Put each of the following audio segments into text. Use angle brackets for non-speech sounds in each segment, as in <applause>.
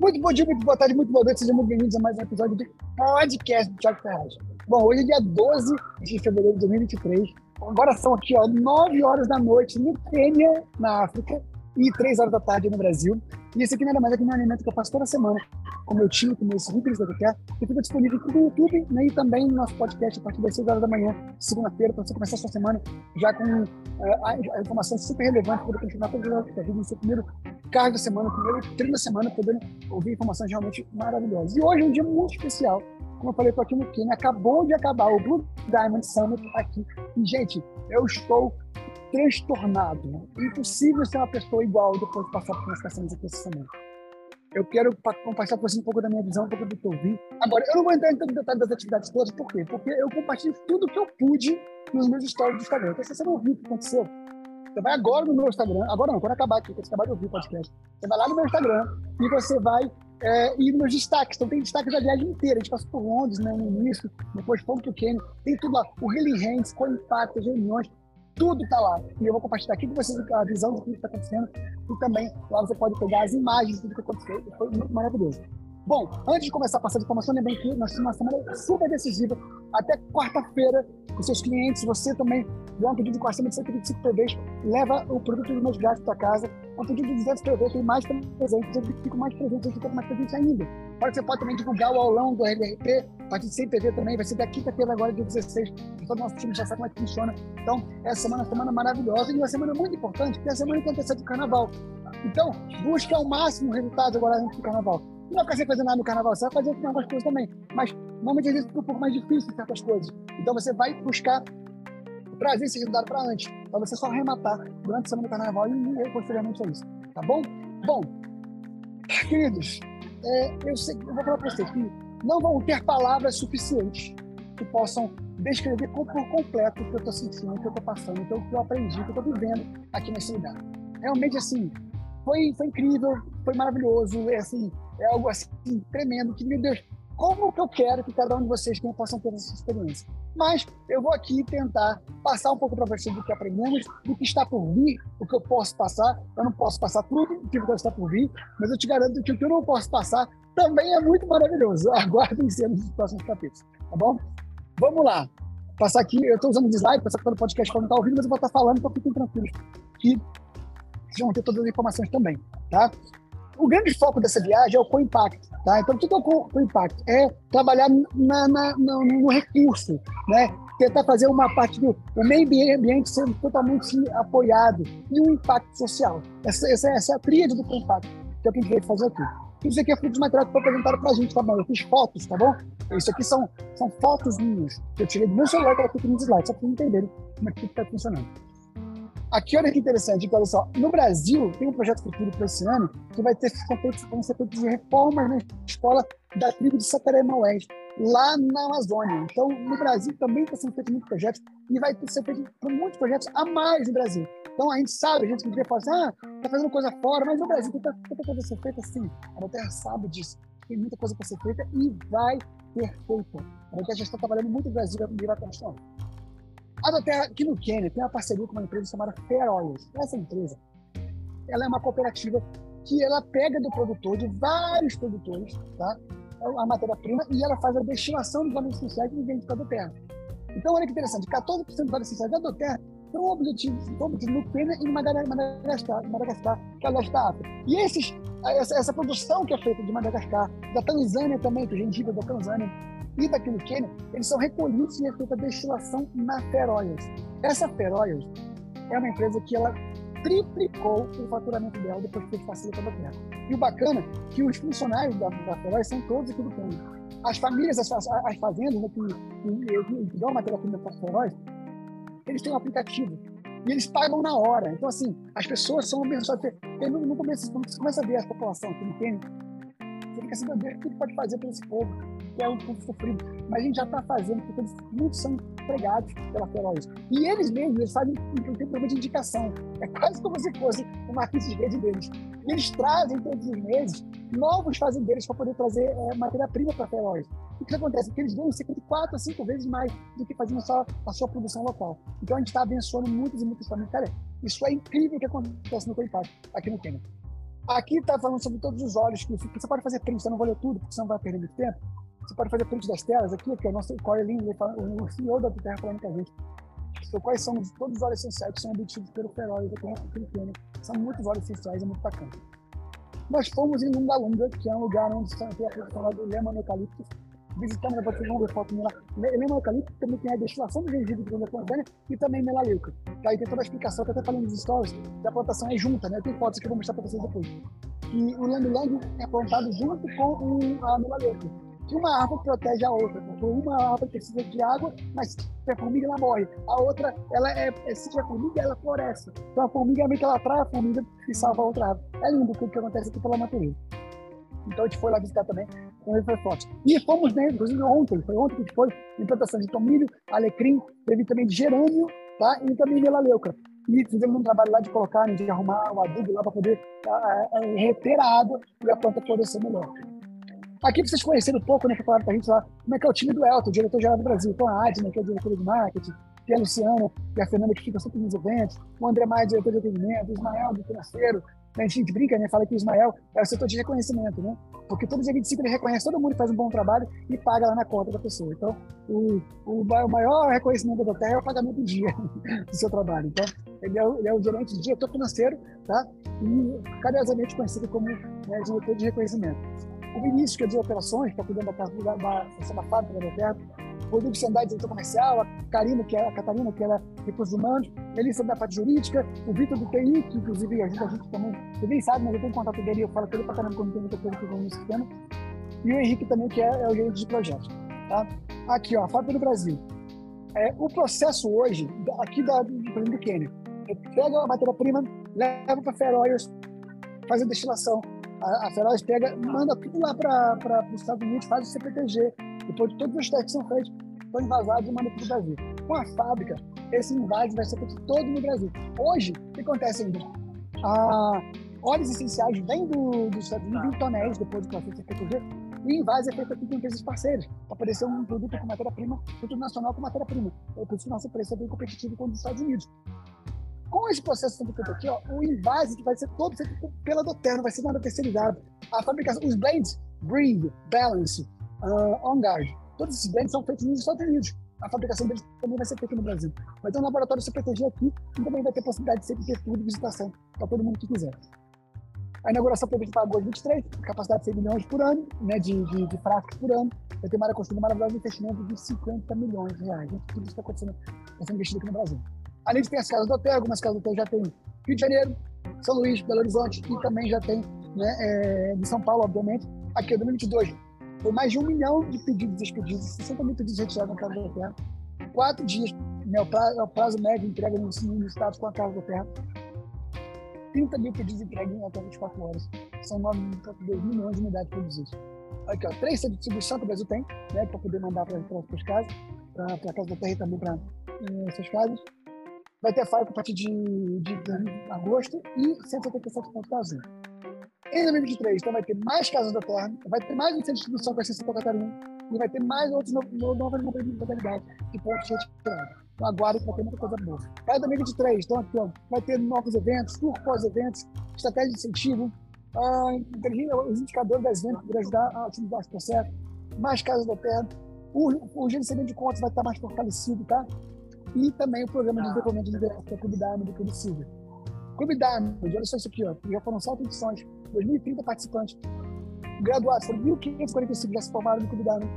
Muito bom dia, muito boa tarde, muito boa noite. Sejam muito bem-vindos a mais um episódio do podcast do Thiago Ferraz. Bom, hoje é dia 12 de fevereiro de 2023. Agora são aqui, ó, 9 horas da noite no Quênia, na África, e 3 horas da tarde no Brasil. E esse aqui nada mais é que um alimento que eu faço toda semana com meu time, com meus líderes da DTR, que fica disponível aqui no YouTube né, e também no nosso podcast a partir das 6 horas da manhã, segunda-feira, para você começar a sua semana já com uh, a, informação super relevante para continuar toda a vida no seu primeiro cargo da semana, primeiro treino da semana, podendo ouvir informações realmente maravilhosas. E hoje é um dia muito especial. Como eu falei, estou aqui no Quênia, acabou de acabar o Blue Diamond Summit aqui. E, gente, eu estou transtornado. Impossível ser uma pessoa igual depois de passar por questões aqui essa semana. Eu quero compartilhar com você um pouco da minha visão, um pouco do que eu vi. Agora, eu não vou entrar em tanto detalhe das atividades todas, por quê? Porque eu compartilho tudo que eu pude nos meus stories do Instagram. Então, se você não viu o que aconteceu, você vai agora no meu Instagram, agora não, quando acabar aqui, quando você acabar de ouvir o podcast, você vai lá no meu Instagram e você vai é, nos destaques. Então tem destaques da viagem inteira. A gente passou por Londres né, no início, depois fomos para o tem tudo lá. O Healing Hands, com impacto, as reuniões, tudo está lá. E eu vou compartilhar aqui com vocês a visão do que está acontecendo. E também lá você pode pegar as imagens do que aconteceu. Foi muito maravilhoso. Bom, antes de começar a passar de informação, lembrem que nós temos uma semana super decisiva. Até quarta-feira, os seus clientes, você também, dá um pedido com acima de 125 PVs, leva o produto dos meus gastos para casa. Um pedido de 200 PVs, tem mais presentes, eu fico mais presente, eu fico mais presente ainda. Agora você pode também divulgar o aulão do RRP, a partir de 100 PV também, vai ser da quinta-feira agora, dia 16. Todo nosso time já sabe como é que funciona. Então, essa semana é uma semana maravilhosa e uma semana muito importante, porque é a semana que antecede o carnaval. Então, busque ao máximo resultados agora antes do carnaval. Não vai ficar sem fazer nada no carnaval, você vai fazer algumas coisas também. Mas normalmente às vezes fica um pouco mais difícil certas coisas. Então você vai buscar trazer esse resultado para antes. Para você só arrematar durante a semana do carnaval e posteriormente a isso. Tá bom? Bom, queridos, é, eu, sei, eu vou falar para vocês que não vão ter palavras suficientes que possam descrever por completo o que eu estou sentindo, o que eu estou passando, então, o que eu aprendi, o que eu estou vivendo aqui nesse lugar. Realmente, assim, foi, foi incrível, foi maravilhoso, é, assim, é algo assim tremendo, que, meu Deus, como que eu quero que cada um de vocês tenha, possam ter essa experiência. Mas eu vou aqui tentar passar um pouco para vocês do que aprendemos, do que está por vir, o que eu posso passar. Eu não posso passar tudo o que está por vir, mas eu te garanto que o que eu não posso passar também é muito maravilhoso. <laughs> Aguardem cenas dos próximos capítulos, tá bom? Vamos lá. Passar aqui, eu estou usando o slide, passar pelo podcast para não estar tá ouvindo, mas eu vou estar tá falando, então fiquem tranquilos que vocês vão ter todas as informações também, tá? o grande foco dessa viagem é o co-impact, tá? Então, tudo é o co-impact é trabalhar na, na, no, no, recurso, né? Tentar fazer uma parte do o meio ambiente sendo totalmente apoiado e um impacto social. Essa, essa, essa é a tríade do co-impact, que é o que a gente veio fazer aqui. Isso aqui é fruto de material que foi apresentado para a gente, tá bom? Eu fiz fotos, tá bom? Isso aqui são, são fotos minhas eu tirei do meu celular que ela fica nos slides, só para vocês entenderem como é que está funcionando. Aqui, olha que interessante, olha só, no Brasil tem um projeto futuro para esse ano que vai ter vão ser feitas reformas na escola da tribo de Sataré-Maués, lá na Amazônia. Então, no Brasil também está sendo feito muitos projetos e vai ser feito muitos projetos a mais no Brasil. Então, a gente sabe, a gente que fala assim, ah, está fazendo coisa fora, mas no Brasil tem tanta coisa a ser feita assim. A Terra sabe disso. Tem muita coisa para ser feita e vai ter feita. A Terra já está trabalhando muito no Brasil e vai continuar. A Doterra, aqui no Quênia, tem uma parceria com uma empresa chamada Fair. Essa empresa, ela é uma cooperativa que ela pega do produtor, de vários produtores, tá? a matéria-prima, e ela faz a destilação dos óleos essenciais e vende para a Doterra. Então, olha que interessante, 14% dos óleos essenciais da Doterra são obtidos no Quênia e no Madagascar, Madagascar, que é o leste da África. E esses, essa, essa produção que é feita de Madagascar, da Tanzânia também, que o gengibre da Tanzânia, e daqui no Quênia, eles são recolhidos e é feita destilação na Feroias. Essa Feroias é uma empresa que ela triplicou o faturamento dela depois que fez com a Terra. E o bacana é que os funcionários da, da são todos aqui do Quênia. As famílias, as, as fazendas né, que, que, que, dão matéria-prima para a Feroias, eles têm um aplicativo e eles pagam na hora. Então, assim, as pessoas são abençoadas. No, no começo, quando você começa a ver a população aqui no Quênia, você fica assim, Deus, o que pode fazer para esse povo? Que é um povo sofrido. Mas a gente já está fazendo, porque eles, muitos são empregados pela Feroz. E eles mesmos, eles sabem que tem problema de indicação. É quase como se fosse uma ficha de rede deles. E eles trazem todos os meses novos fazendeiros para poder trazer é, matéria-prima para a Feroz. O que acontece? Porque eles ganham cerca de 4 a 5 vezes mais do que fazendo só a sua produção local. Então a gente está abençoando muitos e muitas famílias. Cara, isso é incrível o que acontece no Coipado, aqui no Quênia. Aqui está falando sobre todos os olhos que você pode fazer print, eu não vou ler tudo, porque senão vai perder muito tempo. Você pode fazer print das telas aqui, que é o nosso Corey o CEO da Terra falando com a gente. Então, quais são todos os óleos essenciais que são obtidos pelo feróide da São muitos óleos essenciais, é muito bacana. Nós fomos em Lunga Lunga, que é um lugar onde tem a produção do Lemon Eucaliptus. Visitamos, né, vão ver foto Eucaliptus também tem a destilação do gengibre de Grande e também melaleuca. Aí tem toda a explicação, que eu até falando nos stories, da plantação é junta, né? Tem fotos que eu vou mostrar para vocês depois. E o Lang é plantado junto com a melaleuca que uma árvore protege a outra, porque uma árvore precisa de água, mas se a formiga ela morre. A outra, ela é, é se tiver formiga, ela floresce. Então a formiga é que ela atrai a formiga e salva a outra árvore. É lindo o que acontece aqui pela natureza. Então a gente foi lá visitar também, então ele foi forte. E fomos, né, inclusive ontem, foi ontem que foi, em plantação de tomilho, alecrim, teve também de gerânio, tá? E também melaleuca. E fizemos um trabalho lá de colocar, né, de arrumar o adubo lá para poder uh, reter a água e a planta florescer melhor. Aqui vocês conheceram um pouco, né, que falaram pra gente lá, como é que é o time do Elton, diretor-geral do Brasil. Então a Adna, que é diretora de marketing, tem a Luciana, que é a Fernanda, que fica sempre nos eventos, o André Maia, diretor de atendimento, o Ismael, do financeiro. A gente brinca, né? Fala que o Ismael é o setor de reconhecimento, né? Porque todo dia 25 ele reconhece todo mundo que faz um bom trabalho e paga lá na conta da pessoa. Então, o, o, o maior reconhecimento da Terra é o pagamento do dia <laughs> do seu trabalho. Então, ele é, o, ele é o gerente de diretor financeiro, tá? E carinhosamente conhecido como né, diretor de reconhecimento o Vinícius, que é de operações, está cuidando da, da, da, da fábrica da Roberto, o Rodrigo Sendai, diretor comercial, a Karina, que é a Catarina, que é recursos humanos, Melissa da parte jurídica, o Vitor do TI, que inclusive ajuda a gente também, ninguém sabe, mas eu tenho contato dele, eu falo com ele para caramba quando tem muita coisa que eu no e o Henrique também, que é, é o gerente de projetos. Tá? Aqui, ó, a fábrica do Brasil. É, o processo hoje, aqui da, do Quênia, pega a matéria-prima, leva para Feroz, faz a destilação, a, a Feroz pega, manda tudo lá para os Estados Unidos, faz o CPTG. Depois de todos os testes são feitos, estão envasados e manda para o Brasil. Com a fábrica, esse invase vai ser feito todo no Brasil. Hoje, o que acontece ainda? A óleos essenciais vêm do, dos Estados Unidos em tonéis, depois do processo CPTG, e o invase é feito aqui com empresas parceiras, para ser um produto com matéria-prima, produto nacional com matéria-prima. Por isso, nosso preço é bem competitivo com os Estados Unidos. Com esse processo sendo feito aqui, ó, o invase vai ser todo feito pela Doterra, vai ser nada terceirizado. A fabricação, os blends, Breathe, Balance, uh, On Guard, todos esses blends são feitos nos Estados Unidos. A fabricação deles também vai ser feita no Brasil. Vai ter um laboratório CPTG aqui e também vai ter possibilidade de ter tudo de visitação para todo mundo que quiser. A inauguração prevista para agosto 23, capacidade de 100 milhões por ano, né, de, de, de por ano. Vai ter uma área construída maravilhosa de investimento de 50 milhões de reais. Tudo isso está acontecendo, está sendo investido aqui no Brasil. Além de ter as casas do hotel, algumas casas do hotel já tem Rio de Janeiro, São Luís, Belo Horizonte e também já tem né, é, de São Paulo, obviamente. Aqui em 2022 foi mais de um milhão de pedidos expedidos, 60 mil pedidos retirados na casa do hotel. Quatro dias né, o, prazo, é o prazo médio de entrega nos estados com a casa do hotel. 30 mil pedidos entregues em até 24 horas. São 9,2 milhões de unidades produzidas. Aqui, ó, três centros de distribuição que o Brasil tem, né, para poder mandar para as casas, para a casa da terra e também para eh, essas casas vai ter fábrica a partir de, de, de agosto e 177 pontos da Azul. Em 2023, então vai ter mais casas da terra, vai ter mais um centro de distribuição com a Santa Catarina e vai ter mais outros no, no, novas modalidades de pontos retirados. Então aguarde que vai ter muita coisa boa. Para 2023, então aqui ó, vai ter novos eventos, tour pós-eventos, estratégia de incentivo, uh, os indicadores das vendas para ajudar a otimizar esse processo, mais casas da terra, o, o gerenciamento de contas vai estar mais fortalecido, tá? E também o programa de desenvolvimento de liderança, que é o Clube do Clube Silver. Clube Diamond, olha só isso aqui, ó, já foram sete edições, 2.030 participantes. Graduados, foram 1.545 já se formaram no Clube Diamond.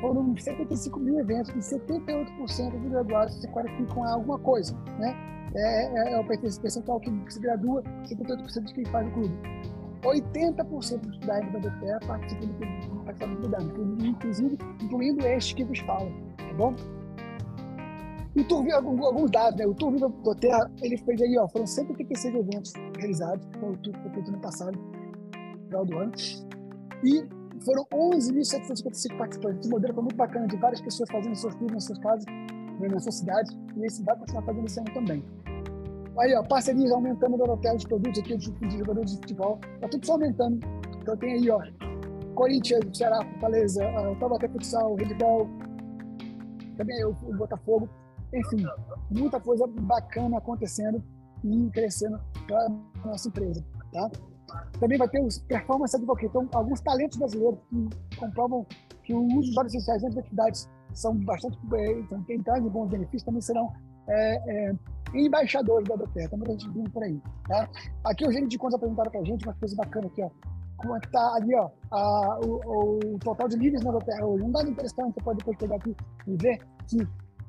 Foram 75 mil eventos e 78% dos graduados se qualificam a alguma coisa, né? É, é, é o percentual que se gradua, 78% de quem faz o clube. 80% dos estudantes da DPE participam do clube Diamond, inclusive incluindo este que vos fala, tá bom? O Tour alguns dados, né? O Tour Viva do Terra, ele fez aí, ó, foram 136 eventos realizados, foi o tour que foi passado, no final do ano. E foram 11.755 participantes. Esse modelo foi muito bacana, de várias pessoas fazendo seus tours nas suas casas, nas suas cidades, e esse vai continuar fazendo esse ano também. Aí, ó, parcerias aumentando no hotel de produtos aqui, de, jogadores de futebol, tá tudo só aumentando. Então tem aí, ó, Corinthians, Ceará, Fortaleza, uh, Taubaté Futsal, Bull, também o, o Botafogo. Enfim, muita coisa bacana acontecendo e crescendo para a nossa empresa. Tá? Também vai ter os Performance Advocate, então alguns talentos brasileiros que comprovam que o uso dos óleos essenciais nas atividades são bastante, é, então, tem trazem bons benefícios, também serão é, é, embaixadores da Doterra, estamos vindo por aí. Tá? Aqui o gerente de contas apresentaram para a gente uma coisa bacana aqui, ó. Como é que tá ali, ó, a, o, o, total de níveis na Doterra hoje. Um dado interessante, você pode depois pegar aqui e ver que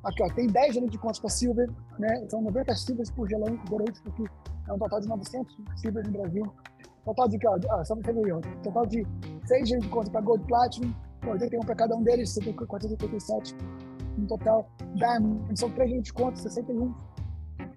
aqui, ó, tem 10 gerentes de contas para Silver, né? São 90 Silvers por Gorete, porque é um total de 900 Silvers no Brasil. Total de, ó, só para ver, ó, total de 6 gerentes de contas para Gold Platinum, 81 para cada um deles, 487 no total. Diamond, são 3 gerentes de contas, 61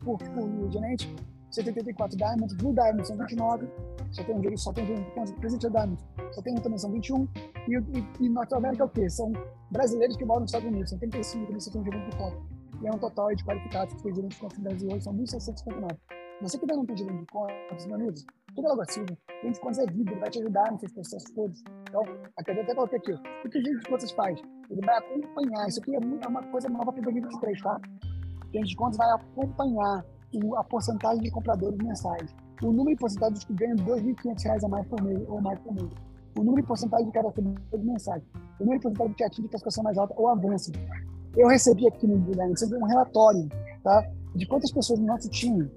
por, por gerente, 184 Diamonds, Blue Diamond são 29, só tem um gerente, só tem um gerente de contas, Present Diamond, só tem um também, são 21, e, e, e Norte América é o quê? São brasileiros que moram nos Estados Unidos, são 35, também só tem um gerente de contas. E é um total de qualificados que gerente de contas no Brasil hoje, são 1.659. Você que ainda não tem gerente de contas, meus amigos, tudo é logo assim, gerente de contas é vida, ele vai te ajudar nesses processos todos. Então, até até coloquei aqui, o que o gerente de contas faz? Ele vai acompanhar, isso aqui é, é uma coisa nova para 2023, tá? O gerente de contas vai acompanhar a porcentagem de compradores mensais, o número de porcentagem que ganham R$ 2.500 a mais por mês ou mais por mês, o número de porcentagem de cadastradores mensais, o número de porcentagem que atinge classificação mais alta ou avança. Eu recebi aqui no Guilherme um relatório tá, de quantas pessoas no nosso time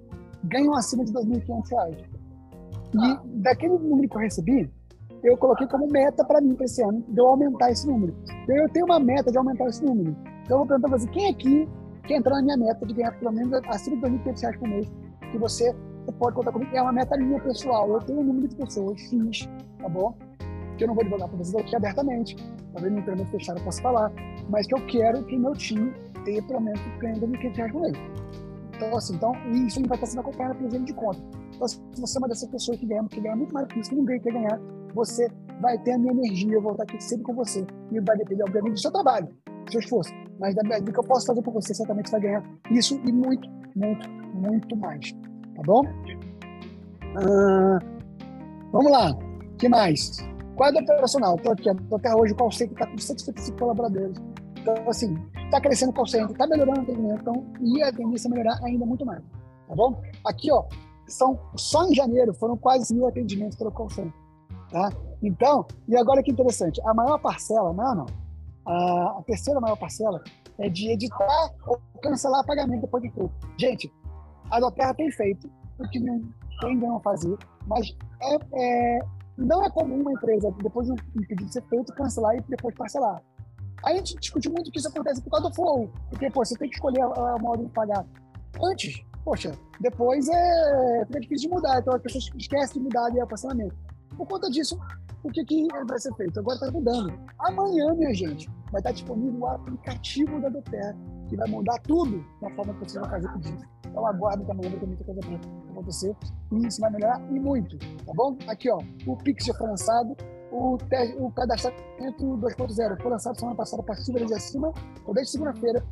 ganham acima de R$ 2.500. E daquele número que eu recebi, eu coloquei como meta para mim para esse ano, de eu aumentar esse número. Então, eu tenho uma meta de aumentar esse número. Então, eu vou perguntar para você, quem aqui quer entrar na minha meta de ganhar pelo menos acima de R$ 2.500 por mês? Que você, pode contar comigo. É uma meta minha pessoal. Eu tenho um número de pessoas X, tá bom? Que eu não vou divulgar para vocês aqui abertamente. Talvez no treinamento fechado eu possa falar. Mas que eu quero que meu time tenha pelo menos ganhando R$ 1.500 por mês. Então, assim, então, isso vai estar sendo acompanhado pelo gerente de conta. Então, se você é uma dessas pessoas que ganha, que ganha muito mais que isso, que ninguém quer ganhar, você vai ter a minha energia, eu vou estar aqui sempre com você. E vai depender, obviamente, do seu trabalho, seu esforço. Mas da, do que eu posso fazer por você, certamente você vai ganhar isso e muito, muito, muito mais. Tá bom? Ah, vamos lá. Que mais? Quadro operacional. Estou aqui, estou até hoje, o call center está com 155 colaboradores. Então, assim, está crescendo o call center, está melhorando o atendimento, então, e a tendência é melhorar ainda muito mais. Tá bom? Aqui, ó, são, só em janeiro foram quase mil atendimentos pelo call center. Tá? Então, e agora que interessante, a maior parcela, não, não, a, terceira maior parcela é de editar ou cancelar pagamento depois de tudo. Gente, a Doterra tem feito o que tem não fazer, mas é, é, não é comum uma empresa, depois de um pedido ser feito, cancelar e depois parcelar. A gente discute muito que isso acontece por causa do flow, porque pô, você tem que escolher a, a modo de pagar antes. Poxa, depois é, fica difícil de mudar, então as pessoas esquecem de mudar ali o parcelamento. Por conta disso, o que, que vai ser feito? Agora está mudando. Amanhã, minha gente, vai estar disponível o aplicativo da Doterra, que vai mudar tudo na forma que você vai fazer pedido. Então aguardo que amanhã vai ter muita coisa para acontecer e isso vai melhorar e muito, tá bom? Aqui, ó, o Pix já foi lançado, o, o cadastramento 2.0 foi lançado semana passada para cima de acima, ou desde segunda-feira,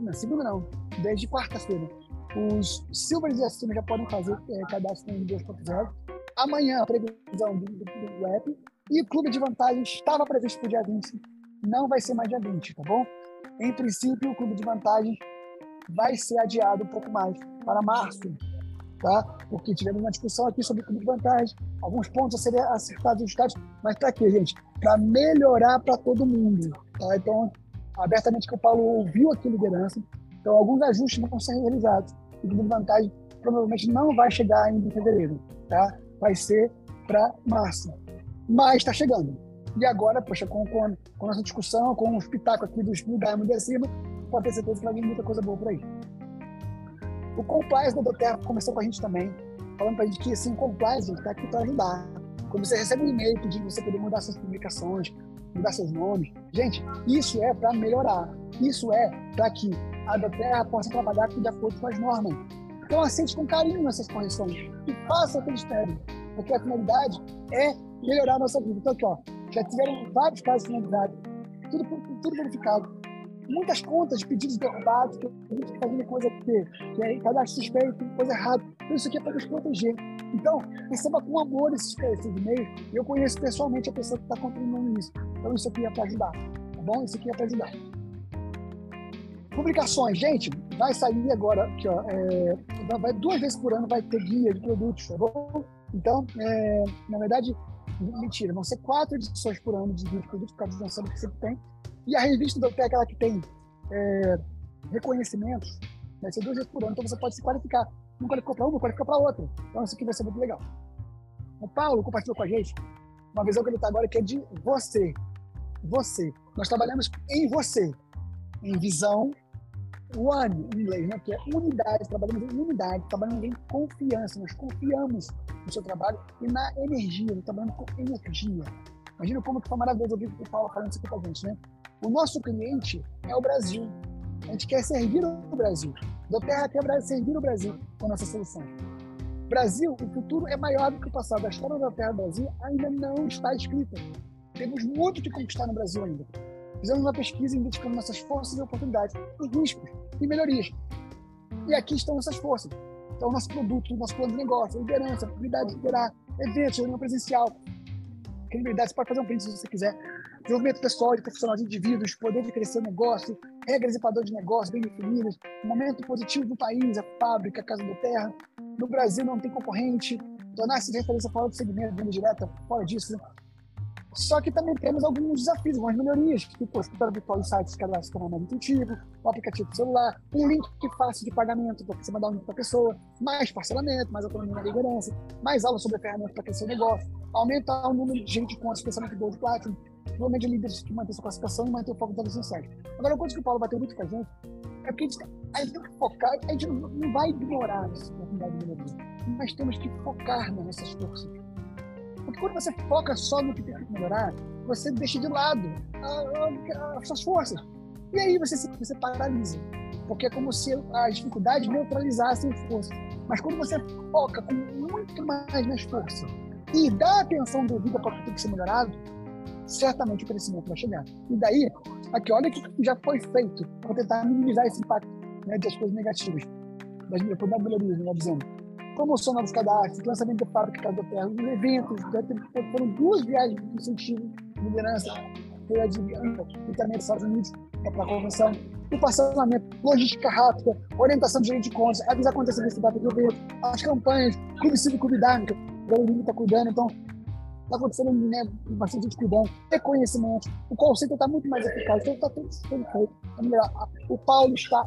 na segunda não, desde quarta-feira. Os Silvers e acima já podem fazer é, cadastro no 2.0. Amanhã a previsão do, do, do app e o clube de vantagens estava previsto para o dia 20, não vai ser mais dia 20, tá bom? Em princípio, o clube de vantagens vai ser adiado um pouco mais para março, tá? Porque tivemos uma discussão aqui sobre o clube de vantagens, alguns pontos a serem acertados e ajustados, mas para quê, gente? Para melhorar para todo mundo, tá? Então, abertamente que o Paulo ouviu aqui liderança, então alguns ajustes vão ser realizados. O clube de vantagem provavelmente não vai chegar ainda em fevereiro, tá? Vai ser para março mas está chegando. E agora, poxa, com, com, com nossa discussão, com os pitacos aqui dos Diamond de cima, pode ter certeza que vai vir muita coisa boa por aí. O Compliance da Doterra começou com a gente também, falando para a gente que assim, o Compliance está aqui para ajudar. Quando você recebe um e-mail pedindo você poder mudar suas publicações, mudar seus nomes, gente, isso é para melhorar. Isso é para que a Doterra possa trabalhar de acordo com as normas. Então, aceite com carinho essas correções e faça o que eles pedem, porque a finalidade é melhorar a nossa vida. Então, aqui, ó, já tiveram vários casos finalizados, tudo, tudo verificado. Muitas contas de pedidos derrubados, gente fazendo coisa que, que é cadastro suspeito, coisa errada. Tudo isso aqui é para nos proteger. Então, receba com amor esses, esses e-mails. Eu conheço pessoalmente a pessoa que está contribuindo isso. Então, isso aqui é para ajudar. Tá bom? Isso aqui é para ajudar. Publicações, gente, vai sair agora aqui, ó, é, vai, duas vezes por ano vai ter guia de produtos, tá bom? Então, é, na verdade, mentira, vão ser quatro edições por ano de guia de produtos, por causa do lançamento que sempre tem. E a revista do é aquela que tem é, reconhecimentos, vai ser duas vezes por ano, então você pode se qualificar. Não qualificou para uma, qualificou para outra. Então, isso aqui vai ser muito legal. O Paulo compartilhou com a gente uma visão que ele está agora que é de você. Você. Nós trabalhamos em você, em visão, one em inglês, né? que é unidade. Trabalhamos em unidade, trabalhamos em confiança. Nós confiamos no seu trabalho e na energia. Nós trabalhamos com energia. Imagina como que foi maravilhoso ouvir o Paulo falando isso aqui a gente, né? O nosso cliente é o Brasil. A gente quer servir o Brasil. Do Terra quer servir o Brasil com a nossa solução. Brasil, o futuro é maior do que o passado. A história da Terra Brasil ainda não está escrita. Temos muito que conquistar no Brasil ainda. Fizemos uma pesquisa identificando nossas forças e oportunidades, e riscos e melhorias. E aqui estão essas forças. Então, nosso produto, nosso plano de negócio, liderança, habilidade de liderar, eventos, reunião presencial, credibilidade, você pode fazer um print se você quiser, desenvolvimento pessoal e profissional de indivíduos, poder de crescer o negócio, regras e padrões de negócio bem definidas, momento positivo do país, a fábrica, a casa da terra, no Brasil não tem concorrente, tornar-se de referência fora do segmento, venda direta, fora disso. Só que também temos alguns desafios, algumas melhorias, tipo o escritório virtual do site se cadastrar mais intuitivo, o aplicativo do celular, um link fácil de pagamento para você mandar um link para a pessoa, mais parcelamento, mais autonomia na liderança, mais aulas sobre a ferramenta para crescer o negócio, aumentar o número de gente com especialmente Gold Platinum, provavelmente líderes que mantêm sua classificação e mantêm o foco da visão site. Agora, uma coisa que o Paulo bateu muito com a gente é porque a gente, a gente tem que focar, a gente não, vai ignorar essa oportunidade de mas temos que focar nas nossas forças. Quando você foca só no que tem que melhorar, você deixa de lado as suas forças. E aí você você paralisa. Porque é como se as dificuldades neutralizassem as forças. Mas quando você foca com muito mais nas forças e dá atenção devida para o que tem que ser melhorado, certamente o crescimento vai chegar. E daí, aqui, olha o que já foi feito para tentar minimizar esse impacto né, das coisas negativas, das melhorias, melhor dizendo. Promoção novos cadastros, lançamento de fábrica Casa da Terra, os eventos, já foram duas viagens de incentivo de liderança, feira de internet dos Estados Unidos para a convenção, o parcelamento, logística rápida, orientação de gerente de contas, avisar acontecimento da data do evento, as campanhas, Clube Cívico Cuidar, o Lino está cuidando, então está acontecendo né, bastante gente cuidando, reconhecimento, o conceito está muito mais eficaz, então está tudo sendo feito. O Paulo está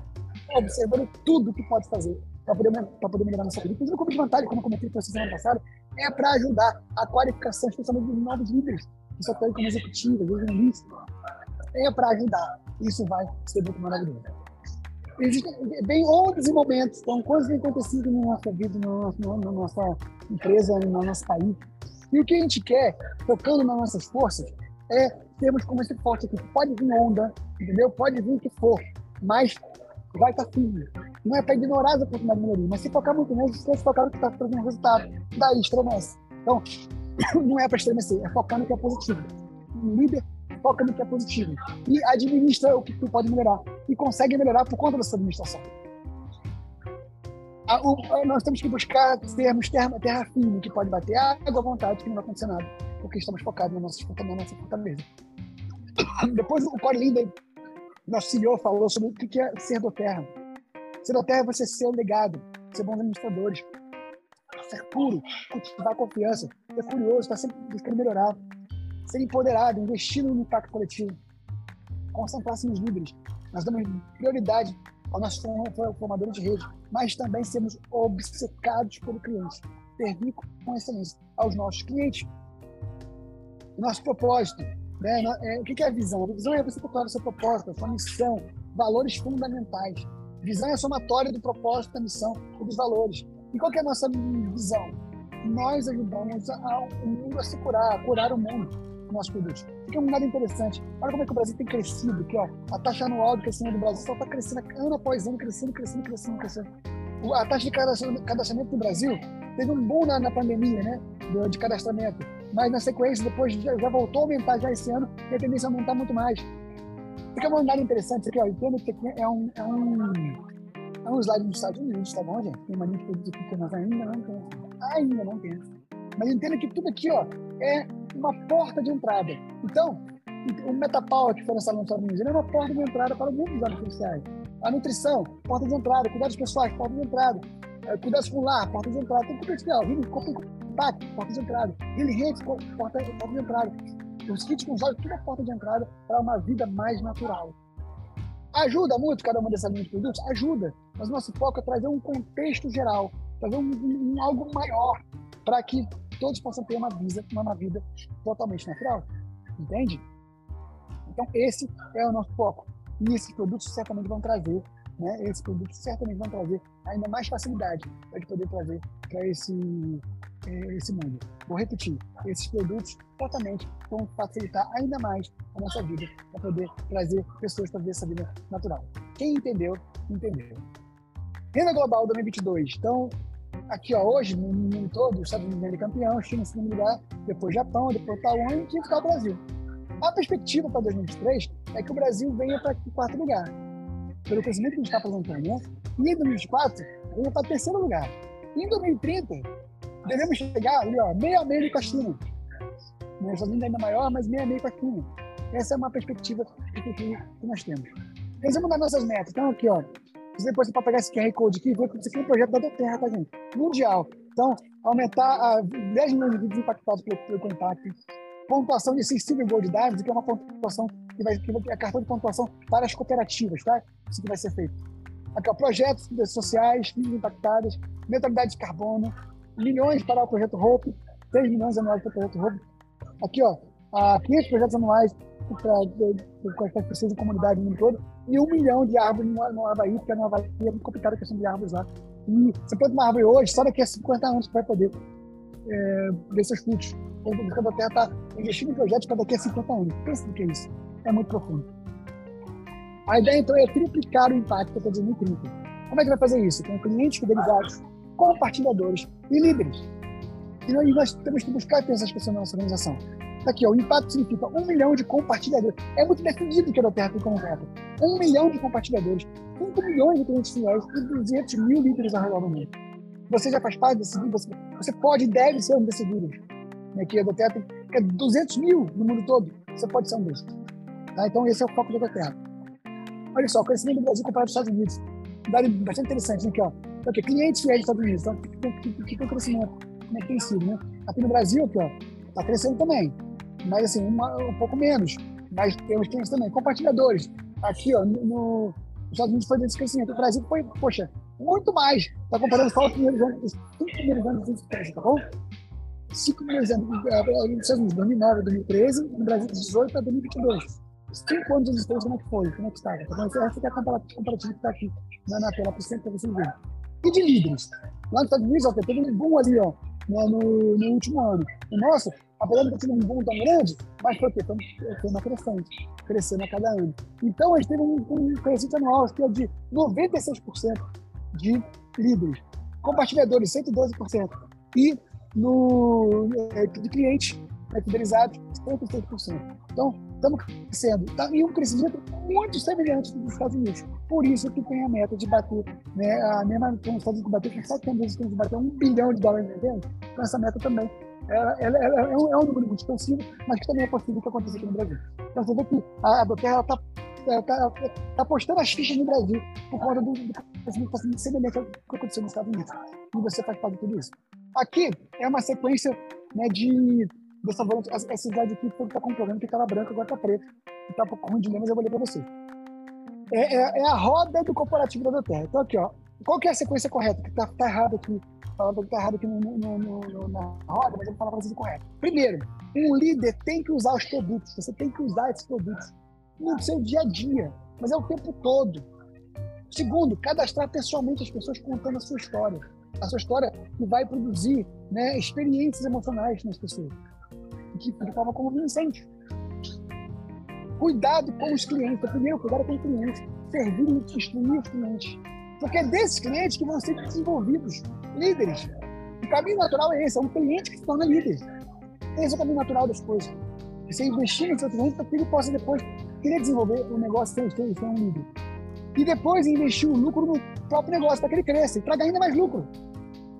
observando tudo que pode fazer para poder, poder melhorar nossa vida. Inclusive, como de vantagem, como eu comentei com vocês semana passada, é para ajudar a qualificação, especialmente dos novos líderes, que só estão como executivos, jornalistas. É para ajudar. Isso vai ser muito maravilhoso. Existem bem outros momentos, então, coisas que têm acontecido na nossa vida, na na nossa empresa, no nosso país, e o que a gente quer, focando nas nossas forças, é termos como esse forte aqui. Pode vir onda, entendeu? Pode vir o que for, mas vai estar firme. Não é para ignorar as oportunidades de melhoria, mas se focar muito nelas, se focar no que está trazendo resultado, daí estremece. Então, <coughs> não é para estremecer, é focar no que é positivo. Líder foca no que é positivo e administra o que tu pode melhorar e consegue melhorar por conta dessa administração a, o, nós temos que buscar termos terra, terra firme, que pode bater água à vontade, que não vai acontecer nada, porque estamos focados na nossa, na nossa fortaleza. <coughs> Depois, o Corey Linden, nosso CEO, falou sobre o que é ser do terra. Ser do terra é você ser o legado, ser bons administradores, ser puro, cultivar confiança, ser curioso, estar sempre buscando melhorar, ser empoderado, investir no impacto coletivo, concentrar-se nos líderes. Nós damos prioridade ao nosso formador de rede, mas também sermos obcecados pelo cliente, servir com excelência aos nossos clientes. Nosso propósito, né? É, o que é a visão? A visão é você procurar o seu propósito, a sua missão, valores fundamentais. Visão é a somatória do propósito, da missão e dos valores. E qual é a nossa visão? Nós ajudamos o mundo a se curar, a curar o mundo nossos produtos. É um dado interessante. Olha como é que o Brasil tem crescido, que ó, a taxa anual de crescimento do Brasil só está crescendo ano após ano, crescendo, crescendo, crescendo, crescendo. A taxa de cadastramento do Brasil teve um boom na, na pandemia, né, de cadastramento. Mas na sequência, depois já, voltou a aumentar já esse ano e a tendência é aumentar muito mais. Fica um dado interessante isso aqui, ó. Entendo que aqui é um, é um, é um slide dos Estados Unidos, tá bom, gente? Tem uma linha de produtos aqui que nós ainda não temos. Ainda não temos. Mas entenda que tudo aqui, ó, é uma porta de entrada. Então, o Metapower, que foi lançado nos Estados Unidos, ele é uma porta de entrada para o mundo dos dados sociais. A nutrição, porta de entrada. Cuidados pessoais, porta de entrada. É, cuidados com lar, porta de entrada. Tem compartilhar. Healing Compact, porta de entrada. Hands, porta, porta de entrada. Os kits com tudo é porta de entrada para uma vida mais natural. Ajuda muito cada uma dessas linhas de produtos? Ajuda. Mas nosso foco é trazer um contexto geral, trazer um, um algo maior para que todos possam ter uma vida, uma vida totalmente natural. Entende? Então, esse é o nosso foco. E esses produtos certamente vão trazer, né? Produtos certamente vão trazer ainda mais facilidade para gente poder trazer para esse, eh, esse mundo. Vou repetir, esses produtos certamente vão facilitar ainda mais a nossa vida para poder trazer pessoas para viver essa vida natural. Quem entendeu, entendeu. Renda global 2022. Então, aqui ó, hoje, no mundo todo, os Estados Unidos é campeão, China em segundo lugar, depois Japão, depois Taiwan e ficar o Brasil. A perspectiva para 2023 é que o Brasil venha para o quarto lugar, pelo crescimento que a gente está apresentando, né? E em 2024, venha para terceiro lugar. E em 2030, devemos chegar ali, ó, meio a meio com a China. Né? Os Estados Unidos ainda maior, mas meio a meio com a China. Essa é uma perspectiva que nós temos. Resumo das nossas metas. Então, aqui, ó. Depois você pode pegar esse QR Code aqui e ver que isso aqui é um projeto da Terra, tá, gente? Mundial. Então, aumentar a 10 milhões de vidas impactados pelo, pelo contato, pontuação de sensível Gold Diamonds, que é uma pontuação que vai que é cartão de pontuação para as cooperativas, tá? Isso que vai ser feito. Aqui, ó, projetos sociais, vidas impactadas, neutralidade de carbono, milhões para o projeto Hope, 3 milhões anuais para o projeto Hope. Aqui, ó, 500 projetos anuais para as pessoas de comunidade no mundo todo e um milhão de árvores no, no Havaí, porque no Havaí é muito complicada a questão de árvores lá. E você planta uma árvore hoje, só daqui a 50 anos você vai poder é, ver seus frutos. Quando a Terra está investindo em projetos para daqui a 50 anos. Pensa no que é isso. É muito profundo. A ideia, então, é triplicar o impacto até 2030. Como é que vai fazer isso? Com clientes fidelizados, compartilhadores e líderes. E nós temos que buscar ter essas pessoas na nossa organização. Tá aqui, ó, o impacto significa um milhão de compartilhadores. É muito definido que a Terra tem como meta. Um milhão de compartilhadores, 5 milhões de clientes fiéis e 200 mil líderes ao redor do mundo. Você já faz parte desse grupo, você pode e deve ser um desses líderes. Aqui, a Terra tem 200 mil no mundo todo. Você pode ser um desses. Tá? Então, esse é o foco da Terra. Olha só, o crescimento do Brasil comparado aos Estados Unidos. Um dado bastante interessante, né? Aqui, ó. Então, aqui, clientes fiéis dos Estados Unidos. Então, que, que, que, que o crescimento, como é que tem sido, né? Aqui no Brasil, aqui, ó, tá crescendo também. Mas, assim, uma, um pouco menos. Mas temos clientes também. Compartilhadores. Aqui, ó, no, no os Estados Unidos foi desse crescimento. O Brasil foi, poxa, muito mais. Está comparando só os primeiros anos, os primeiros anos de existência, tá bom? Cinco primeiros anos, nos Estados Unidos, 2009 2013, no Brasil, 2018 a 2022 cinco anos de existência, como é que foi? Como é que estava? Então, essa é a comparativa que está aqui na, na tela, para vocês verem. E de líderes? Lá nos Estados Unidos, ó, teve um boom ali, ó, no, no, no último ano. E, nossa, apesar de ter tido um boom tão grande, mas foi, foi, foi uma crescente, crescendo a cada ano. Então, a gente teve um, um crescimento anual que é de 96% de líderes. Compartilhadores, 112%. E no, é, de clientes né, fidelizados, 106%. Então, estamos crescendo. Tá, e um crescimento muito semelhante dos Estados Unidos. Por isso que tem a meta de bater, né, a mesma como os Estados Unidos bater, que sete anos de bater um bilhão de dólares em venda, então essa meta também ela, ela, ela é, um, é, um, número muito expansivo, mas que também é possível que aconteça aqui no Brasil. Então você vê que a, a Doterra está tá, tá postando as fichas no Brasil por conta do, do que sendo semelhante ao que aconteceu nos Estados Unidos. E você faz parte de tudo isso. Aqui é uma sequência né, de dessa volante, essa cidade aqui está com problema que estava branca, agora está preta. Um pouco ruim de ler, mas eu vou ler para você. É, é, é, a roda do corporativo da Terra. Então, aqui, ó. Qual que é a sequência correta? Que está tá errado aqui. Falando que está errado aqui no, no, no, na roda, mas eu vou falar para vocês o correto. Primeiro, um líder tem que usar os produtos. Você tem que usar esses produtos no seu dia a dia, mas é o tempo todo. Segundo, cadastrar pessoalmente as pessoas contando a sua história. A sua história que vai produzir né, experiências emocionais nas pessoas de, forma convincente. Cuidado com os clientes. Primeiro, cuidado com o cliente. Servir e instruir os clientes. Porque é desses clientes que vão ser desenvolvidos líderes. O caminho natural é esse: é um cliente que se torna líder. Esse é o caminho natural das coisas. Você investir no seu cliente para que ele possa depois querer desenvolver o negócio sem, sem um líder. E depois investir o lucro no próprio negócio para que ele cresça e traga ainda mais lucro.